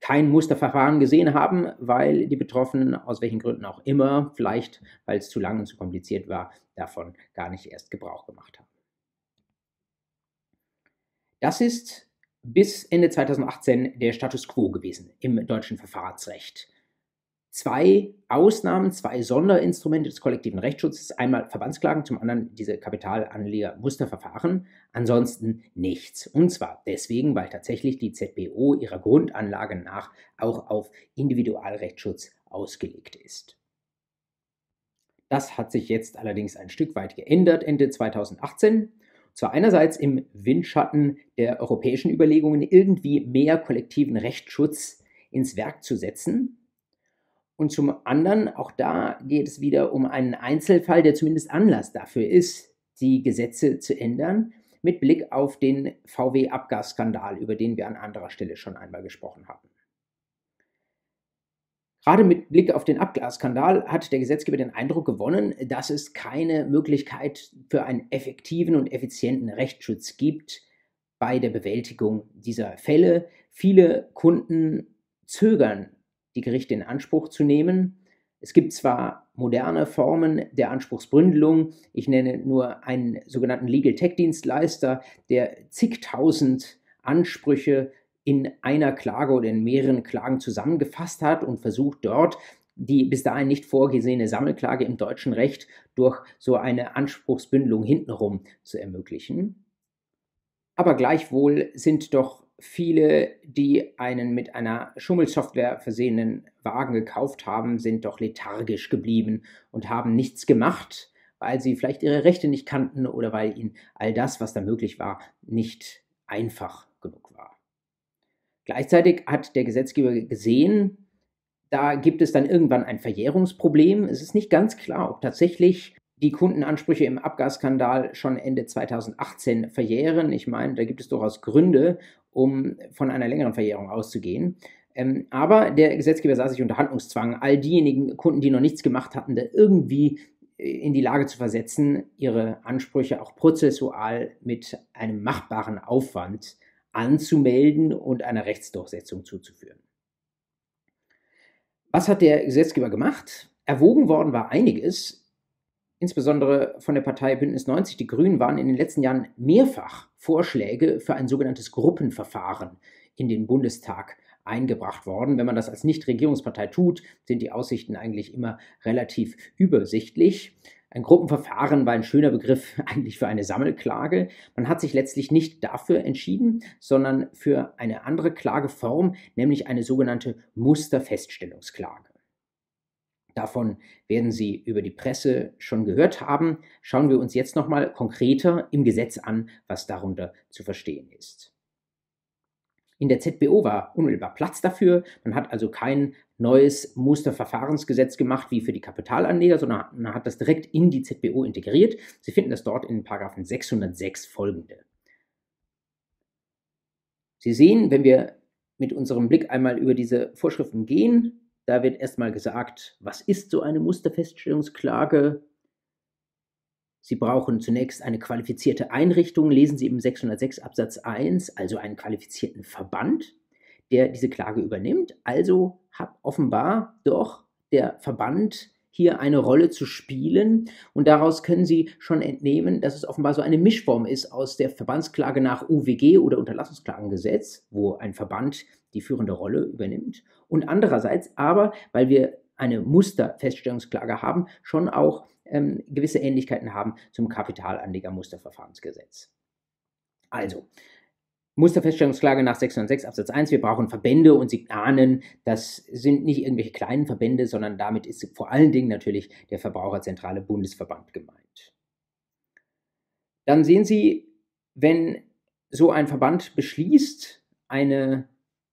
kein Musterverfahren gesehen haben, weil die Betroffenen aus welchen Gründen auch immer, vielleicht weil es zu lang und zu kompliziert war, davon gar nicht erst Gebrauch gemacht haben. Das ist bis Ende 2018 der Status quo gewesen im deutschen Verfahrensrecht zwei Ausnahmen, zwei Sonderinstrumente des kollektiven Rechtsschutzes. Einmal Verbandsklagen, zum anderen diese Kapitalanleger-Musterverfahren. Ansonsten nichts. Und zwar deswegen, weil tatsächlich die ZBO ihrer Grundanlage nach auch auf Individualrechtsschutz ausgelegt ist. Das hat sich jetzt allerdings ein Stück weit geändert Ende 2018. Zwar einerseits im Windschatten der europäischen Überlegungen, irgendwie mehr kollektiven Rechtsschutz ins Werk zu setzen, und zum anderen, auch da geht es wieder um einen Einzelfall, der zumindest Anlass dafür ist, die Gesetze zu ändern, mit Blick auf den VW-Abgasskandal, über den wir an anderer Stelle schon einmal gesprochen haben. Gerade mit Blick auf den Abgasskandal hat der Gesetzgeber den Eindruck gewonnen, dass es keine Möglichkeit für einen effektiven und effizienten Rechtsschutz gibt bei der Bewältigung dieser Fälle. Viele Kunden zögern die Gerichte in Anspruch zu nehmen. Es gibt zwar moderne Formen der Anspruchsbündelung, ich nenne nur einen sogenannten Legal Tech Dienstleister, der zigtausend Ansprüche in einer Klage oder in mehreren Klagen zusammengefasst hat und versucht dort die bis dahin nicht vorgesehene Sammelklage im deutschen Recht durch so eine Anspruchsbündelung hintenrum zu ermöglichen. Aber gleichwohl sind doch viele, die einen mit einer Schummelsoftware versehenen Wagen gekauft haben, sind doch lethargisch geblieben und haben nichts gemacht, weil sie vielleicht ihre Rechte nicht kannten oder weil ihnen all das, was da möglich war, nicht einfach genug war. Gleichzeitig hat der Gesetzgeber gesehen, da gibt es dann irgendwann ein Verjährungsproblem. Es ist nicht ganz klar, ob tatsächlich die Kundenansprüche im Abgasskandal schon Ende 2018 verjähren. Ich meine, da gibt es durchaus Gründe, um von einer längeren Verjährung auszugehen. Ähm, aber der Gesetzgeber sah sich unter Handlungszwang, all diejenigen Kunden, die noch nichts gemacht hatten, da irgendwie äh, in die Lage zu versetzen, ihre Ansprüche auch prozessual mit einem machbaren Aufwand anzumelden und einer Rechtsdurchsetzung zuzuführen. Was hat der Gesetzgeber gemacht? Erwogen worden war einiges, insbesondere von der Partei Bündnis 90. Die Grünen waren in den letzten Jahren mehrfach Vorschläge für ein sogenanntes Gruppenverfahren in den Bundestag eingebracht worden. Wenn man das als Nichtregierungspartei tut, sind die Aussichten eigentlich immer relativ übersichtlich. Ein Gruppenverfahren war ein schöner Begriff eigentlich für eine Sammelklage. Man hat sich letztlich nicht dafür entschieden, sondern für eine andere Klageform, nämlich eine sogenannte Musterfeststellungsklage. Davon werden Sie über die Presse schon gehört haben. Schauen wir uns jetzt nochmal konkreter im Gesetz an, was darunter zu verstehen ist. In der ZBO war unmittelbar Platz dafür. Man hat also kein neues Musterverfahrensgesetz gemacht wie für die Kapitalanleger, sondern man hat das direkt in die ZBO integriert. Sie finden das dort in Paragraphen 606 folgende. Sie sehen, wenn wir mit unserem Blick einmal über diese Vorschriften gehen, da wird erstmal gesagt, was ist so eine Musterfeststellungsklage? Sie brauchen zunächst eine qualifizierte Einrichtung, lesen Sie im 606 Absatz 1, also einen qualifizierten Verband, der diese Klage übernimmt. Also hat offenbar doch der Verband hier eine Rolle zu spielen. Und daraus können Sie schon entnehmen, dass es offenbar so eine Mischform ist aus der Verbandsklage nach UWG oder Unterlassungsklagengesetz, wo ein Verband die führende Rolle übernimmt. Und andererseits aber, weil wir eine Musterfeststellungsklage haben, schon auch ähm, gewisse Ähnlichkeiten haben zum Kapitalanleger-Musterverfahrensgesetz. Also, Musterfeststellungsklage nach 606 Absatz 1. Wir brauchen Verbände und Sie ahnen, das sind nicht irgendwelche kleinen Verbände, sondern damit ist vor allen Dingen natürlich der Verbraucherzentrale Bundesverband gemeint. Dann sehen Sie, wenn so ein Verband beschließt, eine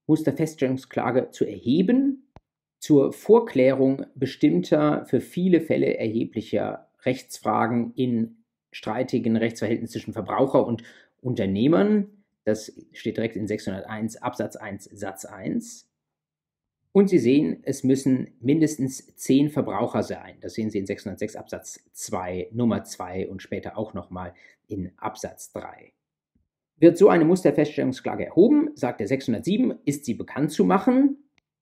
Musterfeststellungsklage zu erheben, zur Vorklärung bestimmter, für viele Fälle erheblicher Rechtsfragen in streitigen Rechtsverhältnissen zwischen Verbraucher und Unternehmern, das steht direkt in 601 Absatz 1 Satz 1. Und Sie sehen, es müssen mindestens zehn Verbraucher sein. Das sehen Sie in 606 Absatz 2 Nummer 2 und später auch nochmal in Absatz 3. Wird so eine Musterfeststellungsklage erhoben, sagt der 607, ist sie bekannt zu machen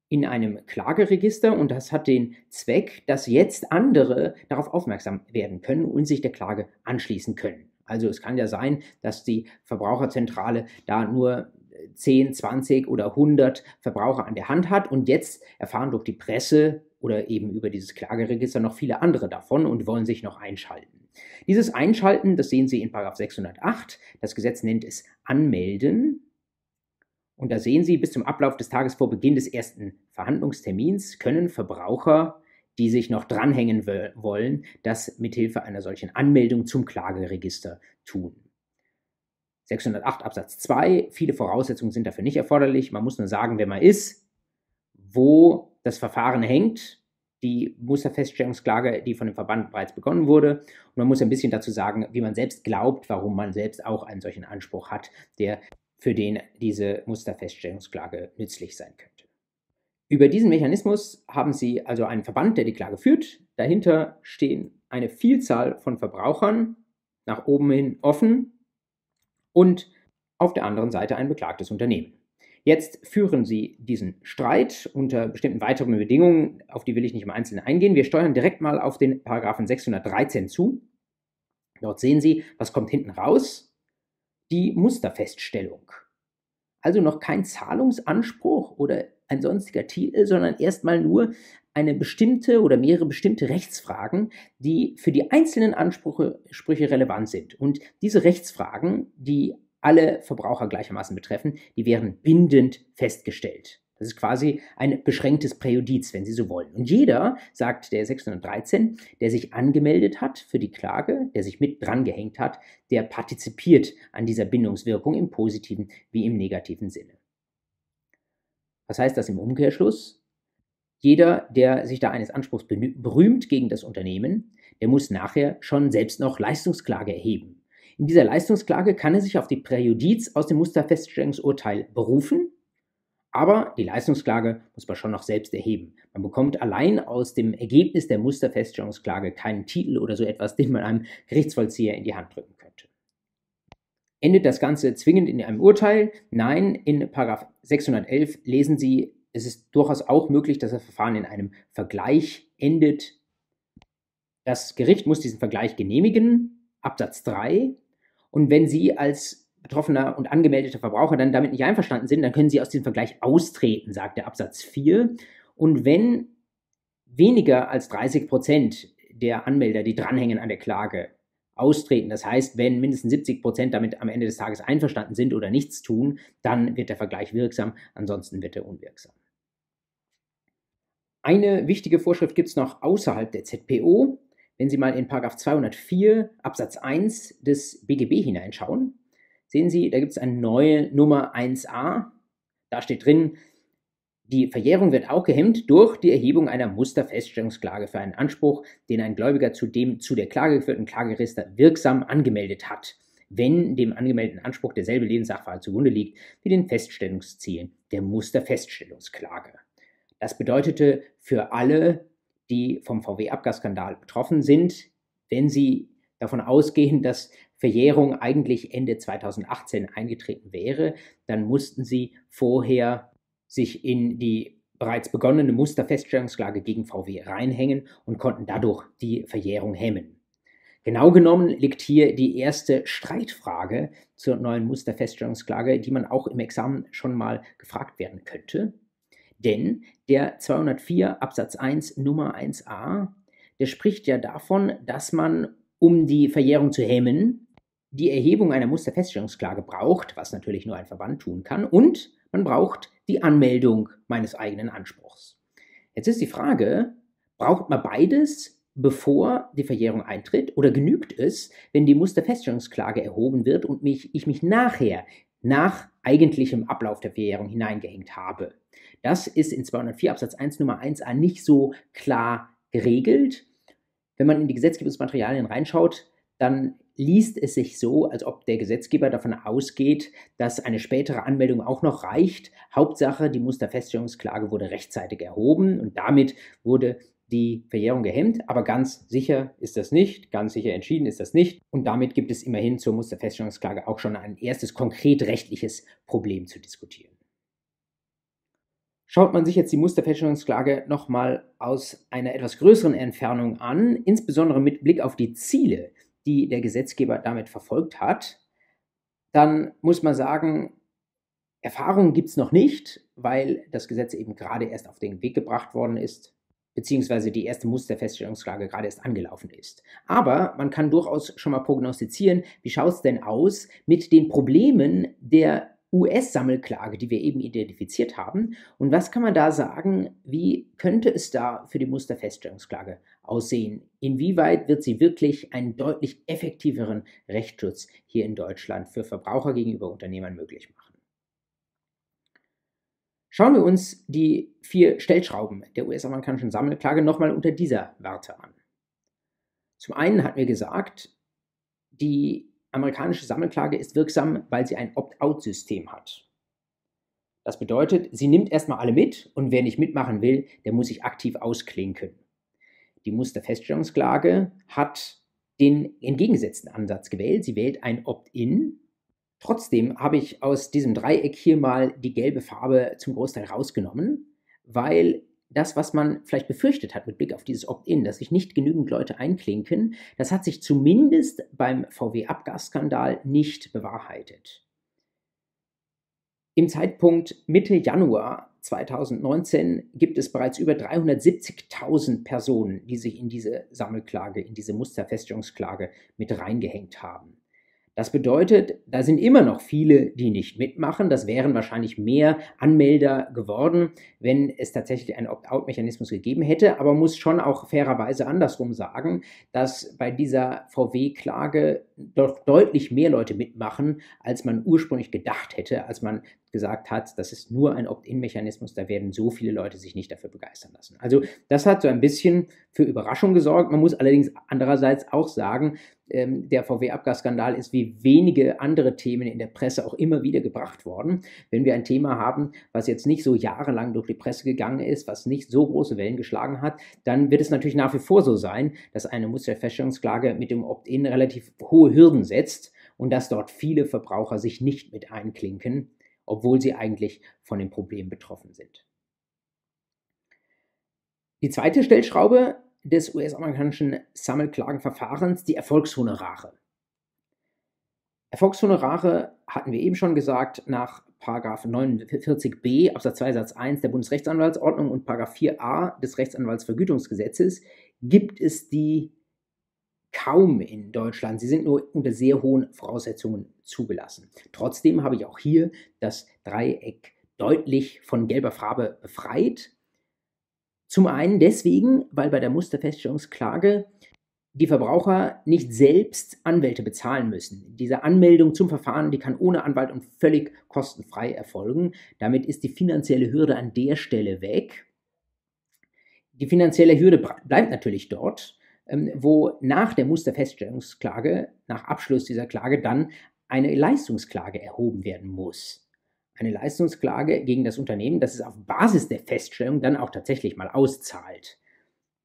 in einem Klageregister und das hat den Zweck, dass jetzt andere darauf aufmerksam werden können und sich der Klage anschließen können. Also es kann ja sein, dass die Verbraucherzentrale da nur 10, 20 oder 100 Verbraucher an der Hand hat und jetzt erfahren durch die Presse oder eben über dieses Klageregister noch viele andere davon und wollen sich noch einschalten. Dieses Einschalten, das sehen Sie in 608, das Gesetz nennt es Anmelden. Und da sehen Sie, bis zum Ablauf des Tages vor Beginn des ersten Verhandlungstermins können Verbraucher die sich noch dranhängen wollen, das mithilfe einer solchen Anmeldung zum Klageregister tun. 608 Absatz 2, viele Voraussetzungen sind dafür nicht erforderlich. Man muss nur sagen, wer man ist, wo das Verfahren hängt, die Musterfeststellungsklage, die von dem Verband bereits begonnen wurde. Und man muss ein bisschen dazu sagen, wie man selbst glaubt, warum man selbst auch einen solchen Anspruch hat, der für den diese Musterfeststellungsklage nützlich sein könnte. Über diesen Mechanismus haben Sie also einen Verband, der die Klage führt. Dahinter stehen eine Vielzahl von Verbrauchern, nach oben hin offen und auf der anderen Seite ein beklagtes Unternehmen. Jetzt führen Sie diesen Streit unter bestimmten weiteren Bedingungen, auf die will ich nicht im Einzelnen eingehen. Wir steuern direkt mal auf den Paragraphen 613 zu. Dort sehen Sie, was kommt hinten raus? Die Musterfeststellung. Also noch kein Zahlungsanspruch oder ein sonstiger Titel, sondern erstmal nur eine bestimmte oder mehrere bestimmte Rechtsfragen, die für die einzelnen Ansprüche Sprüche relevant sind. Und diese Rechtsfragen, die alle Verbraucher gleichermaßen betreffen, die werden bindend festgestellt. Das ist quasi ein beschränktes Präjudiz, wenn Sie so wollen. Und jeder, sagt der 613, der sich angemeldet hat für die Klage, der sich mit drangehängt hat, der partizipiert an dieser Bindungswirkung im positiven wie im negativen Sinne. Was heißt das im Umkehrschluss? jeder, der sich da eines Anspruchs berühmt gegen das Unternehmen, der muss nachher schon selbst noch Leistungsklage erheben. In dieser Leistungsklage kann er sich auf die Präjudiz aus dem Musterfeststellungsurteil berufen, aber die Leistungsklage muss man schon noch selbst erheben. Man bekommt allein aus dem Ergebnis der Musterfeststellungsklage keinen Titel oder so etwas, den man einem Gerichtsvollzieher in die Hand drücken könnte. Endet das Ganze zwingend in einem Urteil? Nein, in 611 lesen Sie es ist durchaus auch möglich, dass das Verfahren in einem Vergleich endet. Das Gericht muss diesen Vergleich genehmigen, Absatz 3. Und wenn Sie als betroffener und angemeldeter Verbraucher dann damit nicht einverstanden sind, dann können Sie aus diesem Vergleich austreten, sagt der Absatz 4. Und wenn weniger als 30 Prozent der Anmelder, die dranhängen an der Klage, austreten. Das heißt, wenn mindestens 70 Prozent damit am Ende des Tages einverstanden sind oder nichts tun, dann wird der Vergleich wirksam, ansonsten wird er unwirksam. Eine wichtige Vorschrift gibt es noch außerhalb der ZPO. Wenn Sie mal in 204 Absatz 1 des BGB hineinschauen, sehen Sie, da gibt es eine neue Nummer 1a. Da steht drin, die Verjährung wird auch gehemmt durch die Erhebung einer Musterfeststellungsklage für einen Anspruch, den ein Gläubiger zu dem zu der Klage geführten Klageregister wirksam angemeldet hat, wenn dem angemeldeten Anspruch derselbe Lebenssachverhalt zugrunde liegt wie den Feststellungszielen der Musterfeststellungsklage. Das bedeutete für alle, die vom VW-Abgasskandal betroffen sind, wenn sie davon ausgehen, dass Verjährung eigentlich Ende 2018 eingetreten wäre, dann mussten sie vorher sich in die bereits begonnene Musterfeststellungsklage gegen VW reinhängen und konnten dadurch die Verjährung hemmen. Genau genommen liegt hier die erste Streitfrage zur neuen Musterfeststellungsklage, die man auch im Examen schon mal gefragt werden könnte. Denn der 204 Absatz 1 Nummer 1a, der spricht ja davon, dass man, um die Verjährung zu hemmen, die Erhebung einer Musterfeststellungsklage braucht, was natürlich nur ein Verband tun kann, und man braucht die Anmeldung meines eigenen Anspruchs. Jetzt ist die Frage, braucht man beides, bevor die Verjährung eintritt, oder genügt es, wenn die Musterfeststellungsklage erhoben wird und mich, ich mich nachher, nach eigentlichem Ablauf der Verjährung hineingehängt habe? Das ist in 204 Absatz 1 Nummer 1a nicht so klar geregelt. Wenn man in die Gesetzgebungsmaterialien reinschaut, dann liest es sich so, als ob der Gesetzgeber davon ausgeht, dass eine spätere Anmeldung auch noch reicht. Hauptsache, die Musterfeststellungsklage wurde rechtzeitig erhoben und damit wurde die Verjährung gehemmt, aber ganz sicher ist das nicht, ganz sicher entschieden ist das nicht und damit gibt es immerhin zur Musterfeststellungsklage auch schon ein erstes konkret rechtliches Problem zu diskutieren. Schaut man sich jetzt die Musterfeststellungsklage nochmal aus einer etwas größeren Entfernung an, insbesondere mit Blick auf die Ziele, die der Gesetzgeber damit verfolgt hat, dann muss man sagen, Erfahrung gibt es noch nicht, weil das Gesetz eben gerade erst auf den Weg gebracht worden ist, beziehungsweise die erste Musterfeststellungsklage gerade erst angelaufen ist. Aber man kann durchaus schon mal prognostizieren, wie schaut es denn aus mit den Problemen der US-Sammelklage, die wir eben identifiziert haben. Und was kann man da sagen? Wie könnte es da für die Musterfeststellungsklage aussehen? Inwieweit wird sie wirklich einen deutlich effektiveren Rechtsschutz hier in Deutschland für Verbraucher gegenüber Unternehmern möglich machen? Schauen wir uns die vier Stellschrauben der US-amerikanischen Sammelklage nochmal unter dieser Warte an. Zum einen hatten wir gesagt, die amerikanische Sammelklage ist wirksam, weil sie ein Opt-out-System hat. Das bedeutet, sie nimmt erstmal alle mit und wer nicht mitmachen will, der muss sich aktiv ausklinken. Die Musterfeststellungsklage hat den entgegengesetzten Ansatz gewählt. Sie wählt ein Opt-in. Trotzdem habe ich aus diesem Dreieck hier mal die gelbe Farbe zum Großteil rausgenommen, weil das, was man vielleicht befürchtet hat mit Blick auf dieses Opt-in, dass sich nicht genügend Leute einklinken, das hat sich zumindest beim VW-Abgasskandal nicht bewahrheitet. Im Zeitpunkt Mitte Januar 2019 gibt es bereits über 370.000 Personen, die sich in diese Sammelklage, in diese Musterfeststellungsklage mit reingehängt haben. Das bedeutet, da sind immer noch viele, die nicht mitmachen. Das wären wahrscheinlich mehr Anmelder geworden, wenn es tatsächlich einen Opt-out-Mechanismus gegeben hätte. Aber muss schon auch fairerweise andersrum sagen, dass bei dieser VW-Klage doch deutlich mehr Leute mitmachen, als man ursprünglich gedacht hätte, als man gesagt hat, das ist nur ein Opt-in-Mechanismus, da werden so viele Leute sich nicht dafür begeistern lassen. Also das hat so ein bisschen für Überraschung gesorgt. Man muss allerdings andererseits auch sagen, ähm, der VW-Abgasskandal ist wie wenige andere Themen in der Presse auch immer wieder gebracht worden. Wenn wir ein Thema haben, was jetzt nicht so jahrelang durch die Presse gegangen ist, was nicht so große Wellen geschlagen hat, dann wird es natürlich nach wie vor so sein, dass eine Musterfeststellungsklage mit dem Opt-in relativ hohe Hürden setzt und dass dort viele Verbraucher sich nicht mit einklinken obwohl sie eigentlich von dem Problem betroffen sind. Die zweite Stellschraube des US-amerikanischen Sammelklagenverfahrens, die Erfolgshonorare. Erfolgshonorare hatten wir eben schon gesagt, nach 49b Absatz 2 Satz 1 der Bundesrechtsanwaltsordnung und 4a des Rechtsanwaltsvergütungsgesetzes gibt es die kaum in Deutschland. Sie sind nur unter sehr hohen Voraussetzungen zugelassen. Trotzdem habe ich auch hier das Dreieck deutlich von gelber Farbe befreit. Zum einen deswegen, weil bei der Musterfeststellungsklage die Verbraucher nicht selbst Anwälte bezahlen müssen. Diese Anmeldung zum Verfahren, die kann ohne Anwalt und völlig kostenfrei erfolgen. Damit ist die finanzielle Hürde an der Stelle weg. Die finanzielle Hürde bleibt natürlich dort, wo nach der Musterfeststellungsklage, nach Abschluss dieser Klage dann eine Leistungsklage erhoben werden muss. Eine Leistungsklage gegen das Unternehmen, das es auf Basis der Feststellung dann auch tatsächlich mal auszahlt.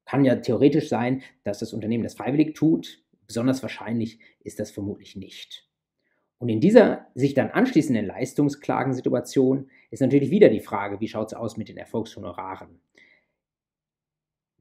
Kann ja theoretisch sein, dass das Unternehmen das freiwillig tut. Besonders wahrscheinlich ist das vermutlich nicht. Und in dieser sich dann anschließenden Leistungsklagensituation ist natürlich wieder die Frage, wie schaut es aus mit den Erfolgshonoraren?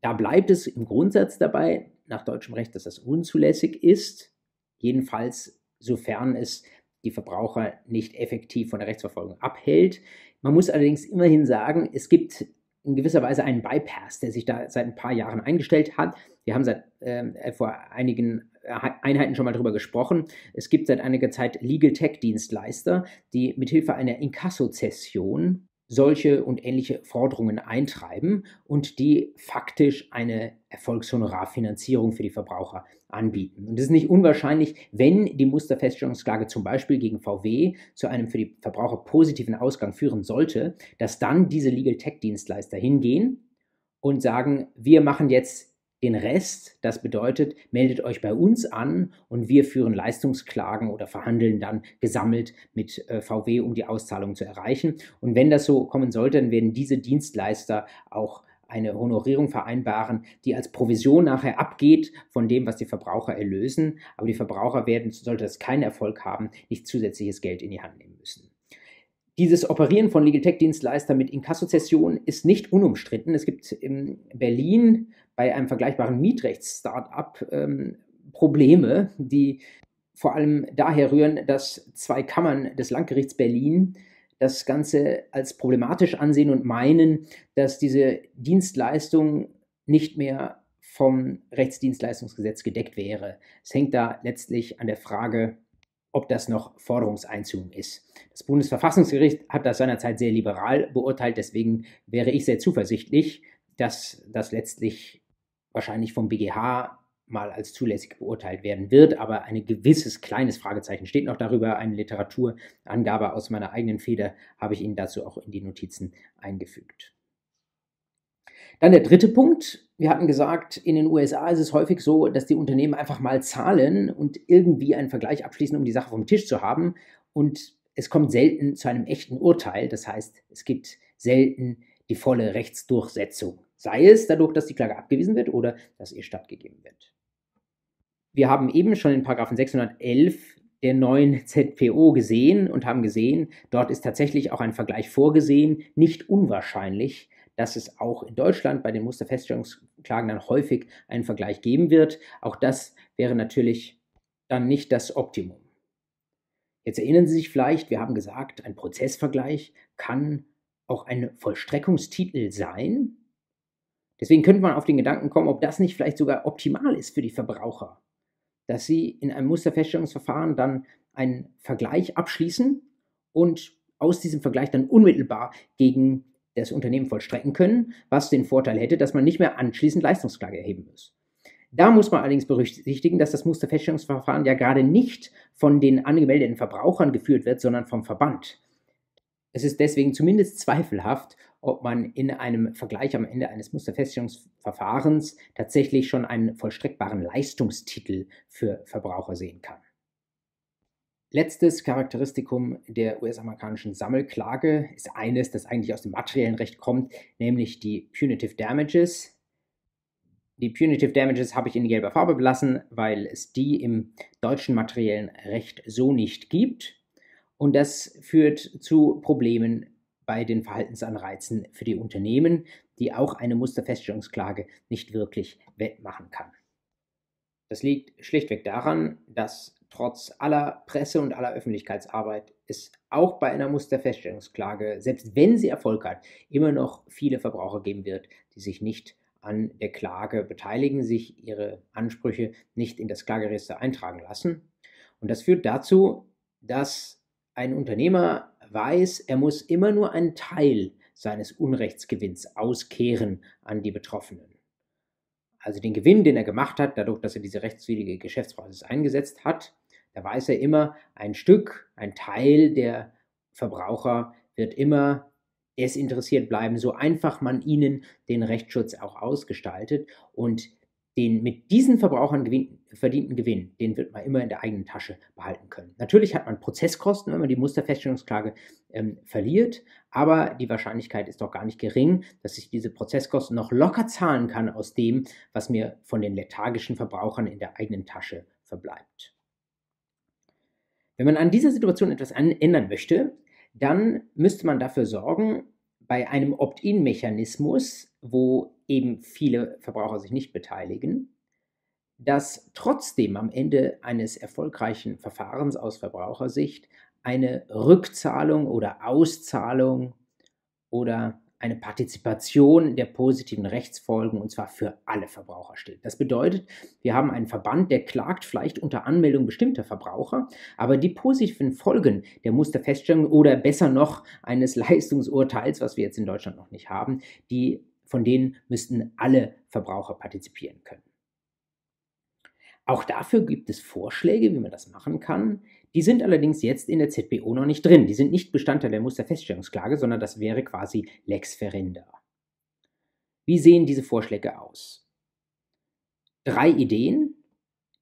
Da bleibt es im Grundsatz dabei, nach deutschem Recht, dass das unzulässig ist. Jedenfalls, sofern es die Verbraucher nicht effektiv von der Rechtsverfolgung abhält. Man muss allerdings immerhin sagen, es gibt in gewisser Weise einen Bypass, der sich da seit ein paar Jahren eingestellt hat. Wir haben seit äh, vor einigen Einheiten schon mal darüber gesprochen. Es gibt seit einiger Zeit Legal Tech Dienstleister, die mithilfe einer Inkassozession solche und ähnliche Forderungen eintreiben und die faktisch eine Erfolgshonorarfinanzierung für die Verbraucher anbieten. Und es ist nicht unwahrscheinlich, wenn die Musterfeststellungsklage zum Beispiel gegen VW zu einem für die Verbraucher positiven Ausgang führen sollte, dass dann diese Legal Tech Dienstleister hingehen und sagen, wir machen jetzt den Rest, das bedeutet, meldet euch bei uns an und wir führen Leistungsklagen oder verhandeln dann gesammelt mit äh, VW, um die Auszahlung zu erreichen. Und wenn das so kommen sollte, dann werden diese Dienstleister auch eine Honorierung vereinbaren, die als Provision nachher abgeht von dem, was die Verbraucher erlösen. Aber die Verbraucher werden, sollte das keinen Erfolg haben, nicht zusätzliches Geld in die Hand nehmen müssen. Dieses Operieren von Legal Tech Dienstleister mit Inkassozession ist nicht unumstritten. Es gibt in Berlin bei einem vergleichbaren Mietrechts-Startup ähm, Probleme, die vor allem daher rühren, dass zwei Kammern des Landgerichts Berlin das Ganze als problematisch ansehen und meinen, dass diese Dienstleistung nicht mehr vom Rechtsdienstleistungsgesetz gedeckt wäre. Es hängt da letztlich an der Frage, ob das noch Forderungseinziehung ist. Das Bundesverfassungsgericht hat das seinerzeit sehr liberal beurteilt, deswegen wäre ich sehr zuversichtlich, dass das letztlich wahrscheinlich vom BGH mal als zulässig beurteilt werden wird, aber ein gewisses kleines Fragezeichen steht noch darüber. Eine Literaturangabe aus meiner eigenen Feder habe ich Ihnen dazu auch in die Notizen eingefügt. Dann der dritte Punkt. Wir hatten gesagt, in den USA ist es häufig so, dass die Unternehmen einfach mal zahlen und irgendwie einen Vergleich abschließen, um die Sache vom Tisch zu haben. Und es kommt selten zu einem echten Urteil. Das heißt, es gibt selten die volle Rechtsdurchsetzung. Sei es dadurch, dass die Klage abgewiesen wird oder dass ihr stattgegeben wird. Wir haben eben schon in Paragraphen 611 der neuen ZPO gesehen und haben gesehen, dort ist tatsächlich auch ein Vergleich vorgesehen, nicht unwahrscheinlich, dass es auch in Deutschland bei den Musterfeststellungsklagen dann häufig einen Vergleich geben wird. Auch das wäre natürlich dann nicht das Optimum. Jetzt erinnern Sie sich vielleicht, wir haben gesagt, ein Prozessvergleich kann auch ein Vollstreckungstitel sein. Deswegen könnte man auf den Gedanken kommen, ob das nicht vielleicht sogar optimal ist für die Verbraucher, dass sie in einem Musterfeststellungsverfahren dann einen Vergleich abschließen und aus diesem Vergleich dann unmittelbar gegen das Unternehmen vollstrecken können, was den Vorteil hätte, dass man nicht mehr anschließend Leistungsklage erheben muss. Da muss man allerdings berücksichtigen, dass das Musterfeststellungsverfahren ja gerade nicht von den angemeldeten Verbrauchern geführt wird, sondern vom Verband. Es ist deswegen zumindest zweifelhaft, ob man in einem Vergleich am Ende eines Musterfeststellungsverfahrens tatsächlich schon einen vollstreckbaren Leistungstitel für Verbraucher sehen kann. Letztes Charakteristikum der US-amerikanischen Sammelklage ist eines, das eigentlich aus dem materiellen Recht kommt, nämlich die Punitive Damages. Die Punitive Damages habe ich in gelber Farbe belassen, weil es die im deutschen materiellen Recht so nicht gibt. Und das führt zu Problemen bei den Verhaltensanreizen für die Unternehmen, die auch eine Musterfeststellungsklage nicht wirklich wettmachen kann. Das liegt schlichtweg daran, dass trotz aller Presse und aller Öffentlichkeitsarbeit es auch bei einer Musterfeststellungsklage, selbst wenn sie Erfolg hat, immer noch viele Verbraucher geben wird, die sich nicht an der Klage beteiligen, sich ihre Ansprüche nicht in das Klageregister eintragen lassen. Und das führt dazu, dass ein Unternehmer weiß, er muss immer nur einen Teil seines Unrechtsgewinns auskehren an die Betroffenen. Also den Gewinn, den er gemacht hat, dadurch, dass er diese rechtswidrige Geschäftspraxis eingesetzt hat, da weiß er immer, ein Stück, ein Teil der Verbraucher wird immer desinteressiert bleiben, so einfach man ihnen den Rechtsschutz auch ausgestaltet. Und den mit diesen Verbrauchern verdienten Gewinn, den wird man immer in der eigenen Tasche behalten können. Natürlich hat man Prozesskosten, wenn man die Musterfeststellungsklage ähm, verliert, aber die Wahrscheinlichkeit ist doch gar nicht gering, dass ich diese Prozesskosten noch locker zahlen kann aus dem, was mir von den lethargischen Verbrauchern in der eigenen Tasche verbleibt. Wenn man an dieser Situation etwas ändern möchte, dann müsste man dafür sorgen, bei einem Opt-in-Mechanismus, wo eben viele Verbraucher sich nicht beteiligen, dass trotzdem am Ende eines erfolgreichen Verfahrens aus Verbrauchersicht eine Rückzahlung oder Auszahlung oder eine Partizipation der positiven Rechtsfolgen und zwar für alle Verbraucher steht. Das bedeutet, wir haben einen Verband, der klagt vielleicht unter Anmeldung bestimmter Verbraucher, aber die positiven Folgen der Musterfeststellung oder besser noch eines Leistungsurteils, was wir jetzt in Deutschland noch nicht haben, die von denen müssten alle Verbraucher partizipieren können. Auch dafür gibt es Vorschläge, wie man das machen kann. Die sind allerdings jetzt in der ZBO noch nicht drin. Die sind nicht Bestandteil der Musterfeststellungsklage, sondern das wäre quasi Lex Ferenda. Wie sehen diese Vorschläge aus? Drei Ideen.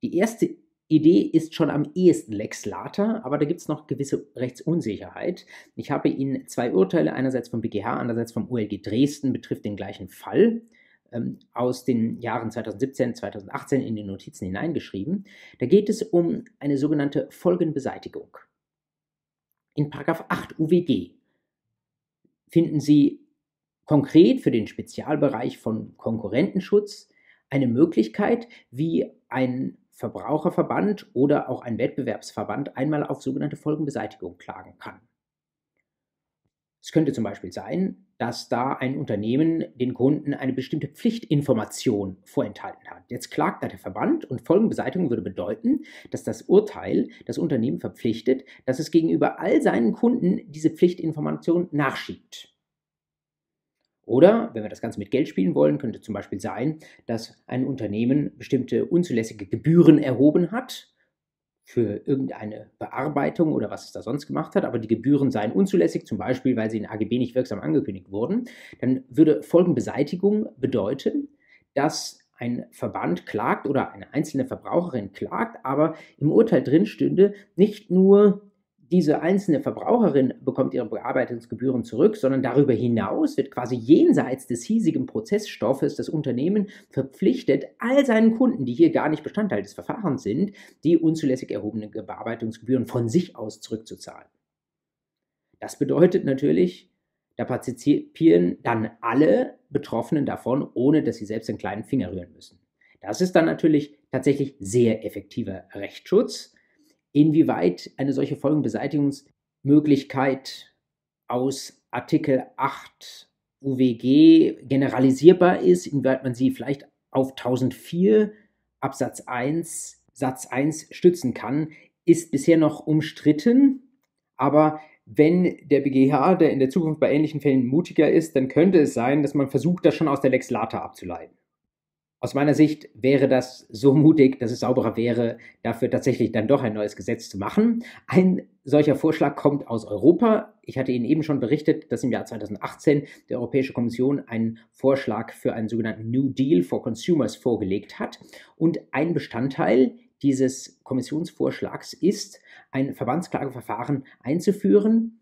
Die erste Idee ist schon am ehesten Lex Lata, aber da gibt es noch gewisse Rechtsunsicherheit. Ich habe Ihnen zwei Urteile, einerseits vom BGH, andererseits vom ULG Dresden, betrifft den gleichen Fall ähm, aus den Jahren 2017, 2018 in die Notizen hineingeschrieben. Da geht es um eine sogenannte Folgenbeseitigung. In 8 UWG finden Sie konkret für den Spezialbereich von Konkurrentenschutz eine Möglichkeit, wie ein Verbraucherverband oder auch ein Wettbewerbsverband einmal auf sogenannte Folgenbeseitigung klagen kann. Es könnte zum Beispiel sein, dass da ein Unternehmen den Kunden eine bestimmte Pflichtinformation vorenthalten hat. Jetzt klagt da der Verband und Folgenbeseitigung würde bedeuten, dass das Urteil das Unternehmen verpflichtet, dass es gegenüber all seinen Kunden diese Pflichtinformation nachschiebt. Oder, wenn wir das Ganze mit Geld spielen wollen, könnte zum Beispiel sein, dass ein Unternehmen bestimmte unzulässige Gebühren erhoben hat für irgendeine Bearbeitung oder was es da sonst gemacht hat, aber die Gebühren seien unzulässig, zum Beispiel weil sie in AGB nicht wirksam angekündigt wurden, dann würde Folgenbeseitigung bedeuten, dass ein Verband klagt oder eine einzelne Verbraucherin klagt, aber im Urteil drin stünde nicht nur diese einzelne Verbraucherin bekommt ihre Bearbeitungsgebühren zurück, sondern darüber hinaus wird quasi jenseits des hiesigen Prozessstoffes das Unternehmen verpflichtet, all seinen Kunden, die hier gar nicht Bestandteil des Verfahrens sind, die unzulässig erhobenen Bearbeitungsgebühren von sich aus zurückzuzahlen. Das bedeutet natürlich, da partizipieren dann alle Betroffenen davon, ohne dass sie selbst den kleinen Finger rühren müssen. Das ist dann natürlich tatsächlich sehr effektiver Rechtsschutz inwieweit eine solche Folgenbeseitigungsmöglichkeit aus Artikel 8 UWG generalisierbar ist, inwieweit man sie vielleicht auf 1004 Absatz 1 Satz 1 stützen kann, ist bisher noch umstritten. Aber wenn der BGH, der in der Zukunft bei ähnlichen Fällen mutiger ist, dann könnte es sein, dass man versucht, das schon aus der Lex Lata abzuleiten. Aus meiner Sicht wäre das so mutig, dass es sauberer wäre, dafür tatsächlich dann doch ein neues Gesetz zu machen. Ein solcher Vorschlag kommt aus Europa. Ich hatte Ihnen eben schon berichtet, dass im Jahr 2018 die Europäische Kommission einen Vorschlag für einen sogenannten New Deal for Consumers vorgelegt hat. Und ein Bestandteil dieses Kommissionsvorschlags ist, ein Verbandsklageverfahren einzuführen,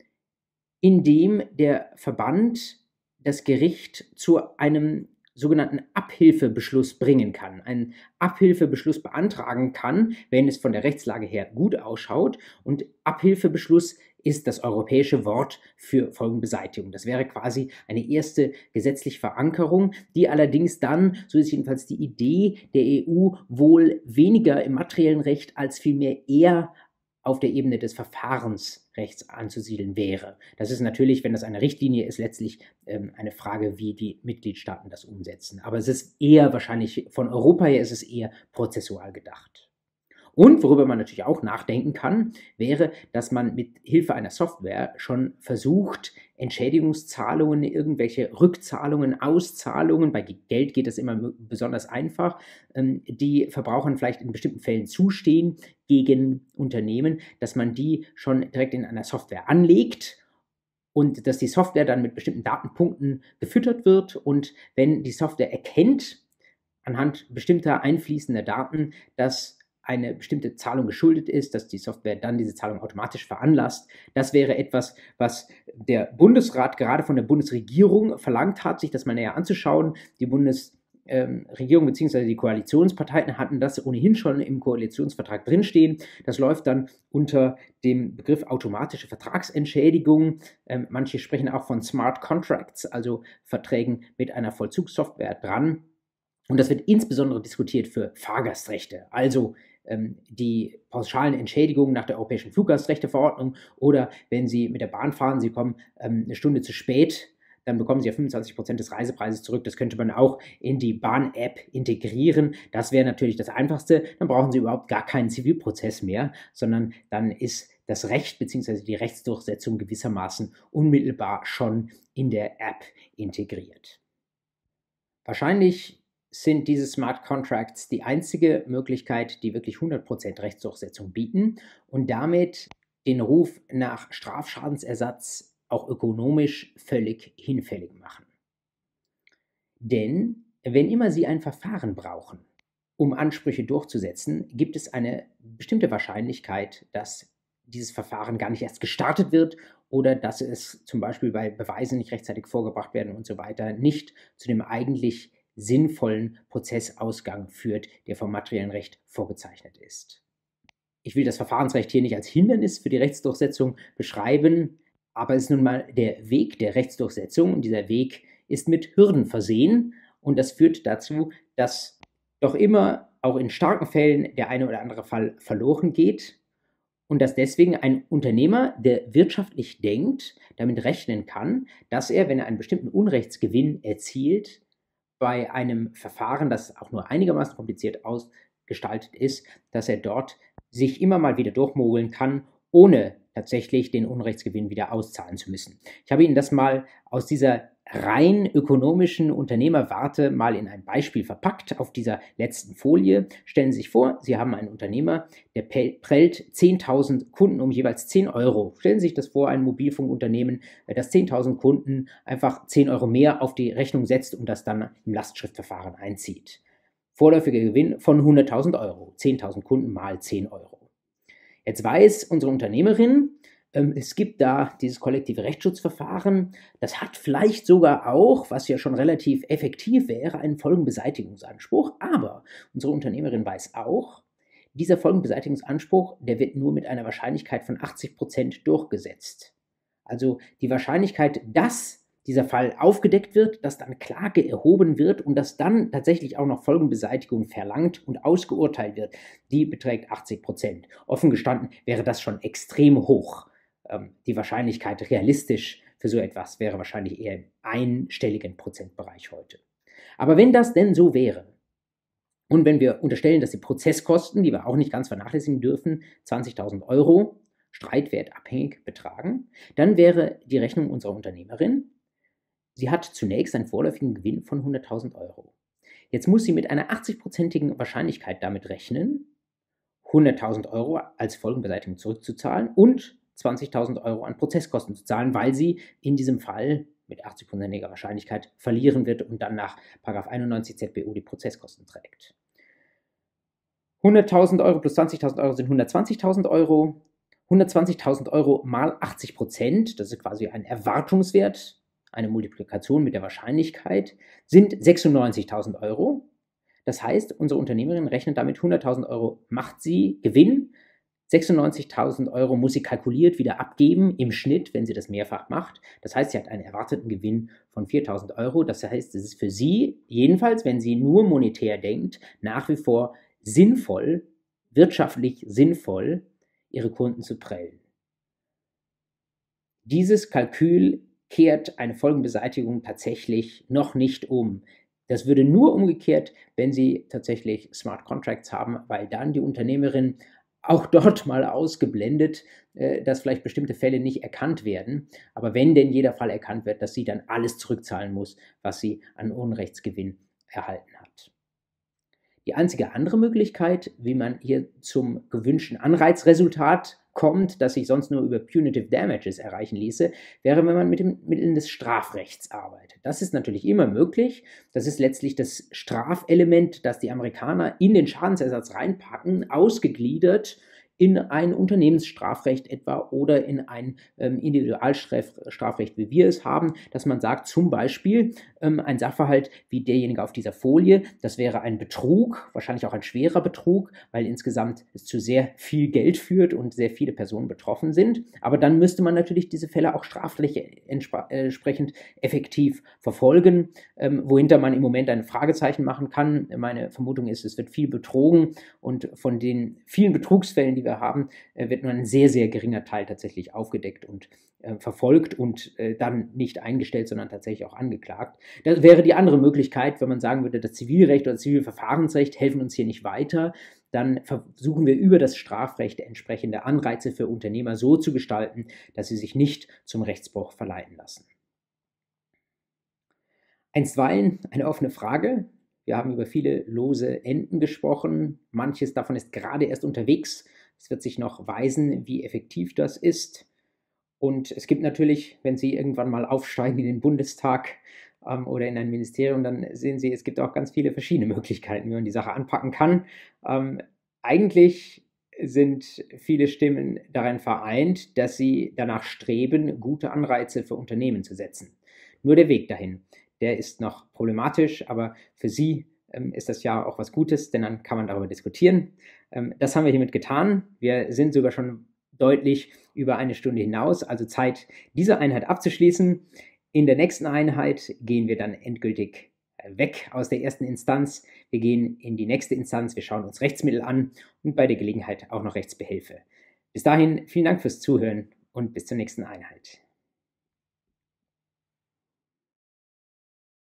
in dem der Verband das Gericht zu einem sogenannten Abhilfebeschluss bringen kann, einen Abhilfebeschluss beantragen kann, wenn es von der Rechtslage her gut ausschaut. Und Abhilfebeschluss ist das europäische Wort für Folgenbeseitigung. Das wäre quasi eine erste gesetzliche Verankerung, die allerdings dann, so ist jedenfalls die Idee der EU, wohl weniger im materiellen Recht als vielmehr eher auf der Ebene des Verfahrensrechts anzusiedeln wäre. Das ist natürlich, wenn das eine Richtlinie ist, letztlich ähm, eine Frage, wie die Mitgliedstaaten das umsetzen. Aber es ist eher wahrscheinlich, von Europa her ist es eher prozessual gedacht. Und worüber man natürlich auch nachdenken kann, wäre, dass man mit Hilfe einer Software schon versucht, Entschädigungszahlungen, irgendwelche Rückzahlungen, Auszahlungen, bei Geld geht das immer besonders einfach, ähm, die Verbrauchern vielleicht in bestimmten Fällen zustehen gegen Unternehmen, dass man die schon direkt in einer Software anlegt und dass die Software dann mit bestimmten Datenpunkten gefüttert wird. Und wenn die Software erkennt, anhand bestimmter einfließender Daten, dass eine bestimmte Zahlung geschuldet ist, dass die Software dann diese Zahlung automatisch veranlasst. Das wäre etwas, was der Bundesrat gerade von der Bundesregierung verlangt hat, sich das mal näher anzuschauen. Die Bundesregierung bzw. die Koalitionsparteien hatten das ohnehin schon im Koalitionsvertrag drinstehen. Das läuft dann unter dem Begriff automatische Vertragsentschädigung. Ähm, manche sprechen auch von Smart Contracts, also Verträgen mit einer Vollzugssoftware dran. Und das wird insbesondere diskutiert für Fahrgastrechte, also die pauschalen Entschädigungen nach der Europäischen Fluggastrechteverordnung oder wenn Sie mit der Bahn fahren, Sie kommen ähm, eine Stunde zu spät, dann bekommen Sie ja 25 Prozent des Reisepreises zurück. Das könnte man auch in die Bahn-App integrieren. Das wäre natürlich das Einfachste. Dann brauchen Sie überhaupt gar keinen Zivilprozess mehr, sondern dann ist das Recht bzw. die Rechtsdurchsetzung gewissermaßen unmittelbar schon in der App integriert. Wahrscheinlich sind diese Smart Contracts die einzige Möglichkeit, die wirklich 100% Rechtsdurchsetzung bieten und damit den Ruf nach Strafschadensersatz auch ökonomisch völlig hinfällig machen. Denn wenn immer Sie ein Verfahren brauchen, um Ansprüche durchzusetzen, gibt es eine bestimmte Wahrscheinlichkeit, dass dieses Verfahren gar nicht erst gestartet wird oder dass es zum Beispiel, weil Beweise nicht rechtzeitig vorgebracht werden und so weiter, nicht zu dem eigentlich sinnvollen Prozessausgang führt, der vom materiellen Recht vorgezeichnet ist. Ich will das Verfahrensrecht hier nicht als Hindernis für die Rechtsdurchsetzung beschreiben, aber es ist nun mal der Weg der Rechtsdurchsetzung und dieser Weg ist mit Hürden versehen und das führt dazu, dass doch immer auch in starken Fällen der eine oder andere Fall verloren geht und dass deswegen ein Unternehmer, der wirtschaftlich denkt, damit rechnen kann, dass er, wenn er einen bestimmten Unrechtsgewinn erzielt, bei einem Verfahren, das auch nur einigermaßen kompliziert ausgestaltet ist, dass er dort sich immer mal wieder durchmogeln kann, ohne tatsächlich den Unrechtsgewinn wieder auszahlen zu müssen. Ich habe Ihnen das mal aus dieser rein ökonomischen Unternehmerwarte mal in ein Beispiel verpackt auf dieser letzten Folie. Stellen Sie sich vor, Sie haben einen Unternehmer, der prellt 10.000 Kunden um jeweils 10 Euro. Stellen Sie sich das vor, ein Mobilfunkunternehmen, äh, das 10.000 Kunden einfach 10 Euro mehr auf die Rechnung setzt und das dann im Lastschriftverfahren einzieht. Vorläufiger Gewinn von 100.000 Euro. 10.000 Kunden mal 10 Euro. Jetzt weiß unsere Unternehmerin, ähm, es gibt da dieses kollektive Rechtsschutzverfahren. Das hat vielleicht sogar auch, was ja schon relativ effektiv wäre, einen Folgenbeseitigungsanspruch. Aber unsere Unternehmerin weiß auch, dieser Folgenbeseitigungsanspruch, der wird nur mit einer Wahrscheinlichkeit von 80 Prozent durchgesetzt. Also die Wahrscheinlichkeit, dass dieser Fall aufgedeckt wird, dass dann Klage erhoben wird und dass dann tatsächlich auch noch Folgenbeseitigung verlangt und ausgeurteilt wird, die beträgt 80 Prozent. Offen gestanden wäre das schon extrem hoch ähm, die Wahrscheinlichkeit realistisch für so etwas wäre wahrscheinlich eher im einstelligen Prozentbereich heute. Aber wenn das denn so wäre, und wenn wir unterstellen, dass die Prozesskosten, die wir auch nicht ganz vernachlässigen dürfen, 20.000 Euro streitwertabhängig betragen, dann wäre die Rechnung unserer Unternehmerin, sie hat zunächst einen vorläufigen Gewinn von 100.000 Euro. Jetzt muss sie mit einer 80-prozentigen Wahrscheinlichkeit damit rechnen, 100.000 Euro als Folgenbeseitigung zurückzuzahlen und 20.000 Euro an Prozesskosten zu zahlen, weil sie in diesem Fall mit 80%iger Wahrscheinlichkeit verlieren wird und dann nach 91 ZBU die Prozesskosten trägt. 100.000 Euro plus 20.000 Euro sind 120.000 Euro. 120.000 Euro mal 80 Prozent, das ist quasi ein Erwartungswert, eine Multiplikation mit der Wahrscheinlichkeit, sind 96.000 Euro. Das heißt, unsere Unternehmerin rechnet damit 100.000 Euro macht sie Gewinn. 96.000 Euro muss sie kalkuliert wieder abgeben im Schnitt, wenn sie das mehrfach macht. Das heißt, sie hat einen erwarteten Gewinn von 4.000 Euro. Das heißt, es ist für sie, jedenfalls, wenn sie nur monetär denkt, nach wie vor sinnvoll, wirtschaftlich sinnvoll, ihre Kunden zu prellen. Dieses Kalkül kehrt eine Folgenbeseitigung tatsächlich noch nicht um. Das würde nur umgekehrt, wenn Sie tatsächlich Smart Contracts haben, weil dann die Unternehmerin auch dort mal ausgeblendet, äh, dass vielleicht bestimmte Fälle nicht erkannt werden. Aber wenn denn jeder Fall erkannt wird, dass sie dann alles zurückzahlen muss, was sie an Unrechtsgewinn erhalten hat. Die einzige andere Möglichkeit, wie man hier zum gewünschten Anreizresultat kommt, das sich sonst nur über Punitive Damages erreichen ließe, wäre, wenn man mit den Mitteln des Strafrechts arbeitet. Das ist natürlich immer möglich. Das ist letztlich das Strafelement, das die Amerikaner in den Schadensersatz reinpacken, ausgegliedert in ein Unternehmensstrafrecht etwa oder in ein ähm, Individualstrafrecht, wie wir es haben, dass man sagt, zum Beispiel ähm, ein Sachverhalt wie derjenige auf dieser Folie, das wäre ein Betrug, wahrscheinlich auch ein schwerer Betrug, weil insgesamt es zu sehr viel Geld führt und sehr viele Personen betroffen sind. Aber dann müsste man natürlich diese Fälle auch straflich entsprechend effektiv verfolgen, ähm, wohinter man im Moment ein Fragezeichen machen kann. Meine Vermutung ist, es wird viel betrogen und von den vielen Betrugsfällen, die wir wir haben, äh, wird nur ein sehr, sehr geringer Teil tatsächlich aufgedeckt und äh, verfolgt und äh, dann nicht eingestellt, sondern tatsächlich auch angeklagt. Das wäre die andere Möglichkeit, wenn man sagen würde, das Zivilrecht oder Zivilverfahrensrecht helfen uns hier nicht weiter. Dann versuchen wir über das Strafrecht entsprechende Anreize für Unternehmer so zu gestalten, dass sie sich nicht zum Rechtsbruch verleiten lassen. Einstweilen eine offene Frage. Wir haben über viele lose Enden gesprochen. Manches davon ist gerade erst unterwegs. Es wird sich noch weisen, wie effektiv das ist. Und es gibt natürlich, wenn Sie irgendwann mal aufsteigen in den Bundestag ähm, oder in ein Ministerium, dann sehen Sie, es gibt auch ganz viele verschiedene Möglichkeiten, wie man die Sache anpacken kann. Ähm, eigentlich sind viele Stimmen darin vereint, dass sie danach streben, gute Anreize für Unternehmen zu setzen. Nur der Weg dahin, der ist noch problematisch, aber für Sie ist das ja auch was Gutes, denn dann kann man darüber diskutieren. Ähm, das haben wir hiermit getan. Wir sind sogar schon deutlich über eine Stunde hinaus, also Zeit, diese Einheit abzuschließen. In der nächsten Einheit gehen wir dann endgültig äh, weg aus der ersten Instanz. Wir gehen in die nächste Instanz, wir schauen uns Rechtsmittel an und bei der Gelegenheit auch noch Rechtsbehelfe. Bis dahin vielen Dank fürs Zuhören und bis zur nächsten Einheit.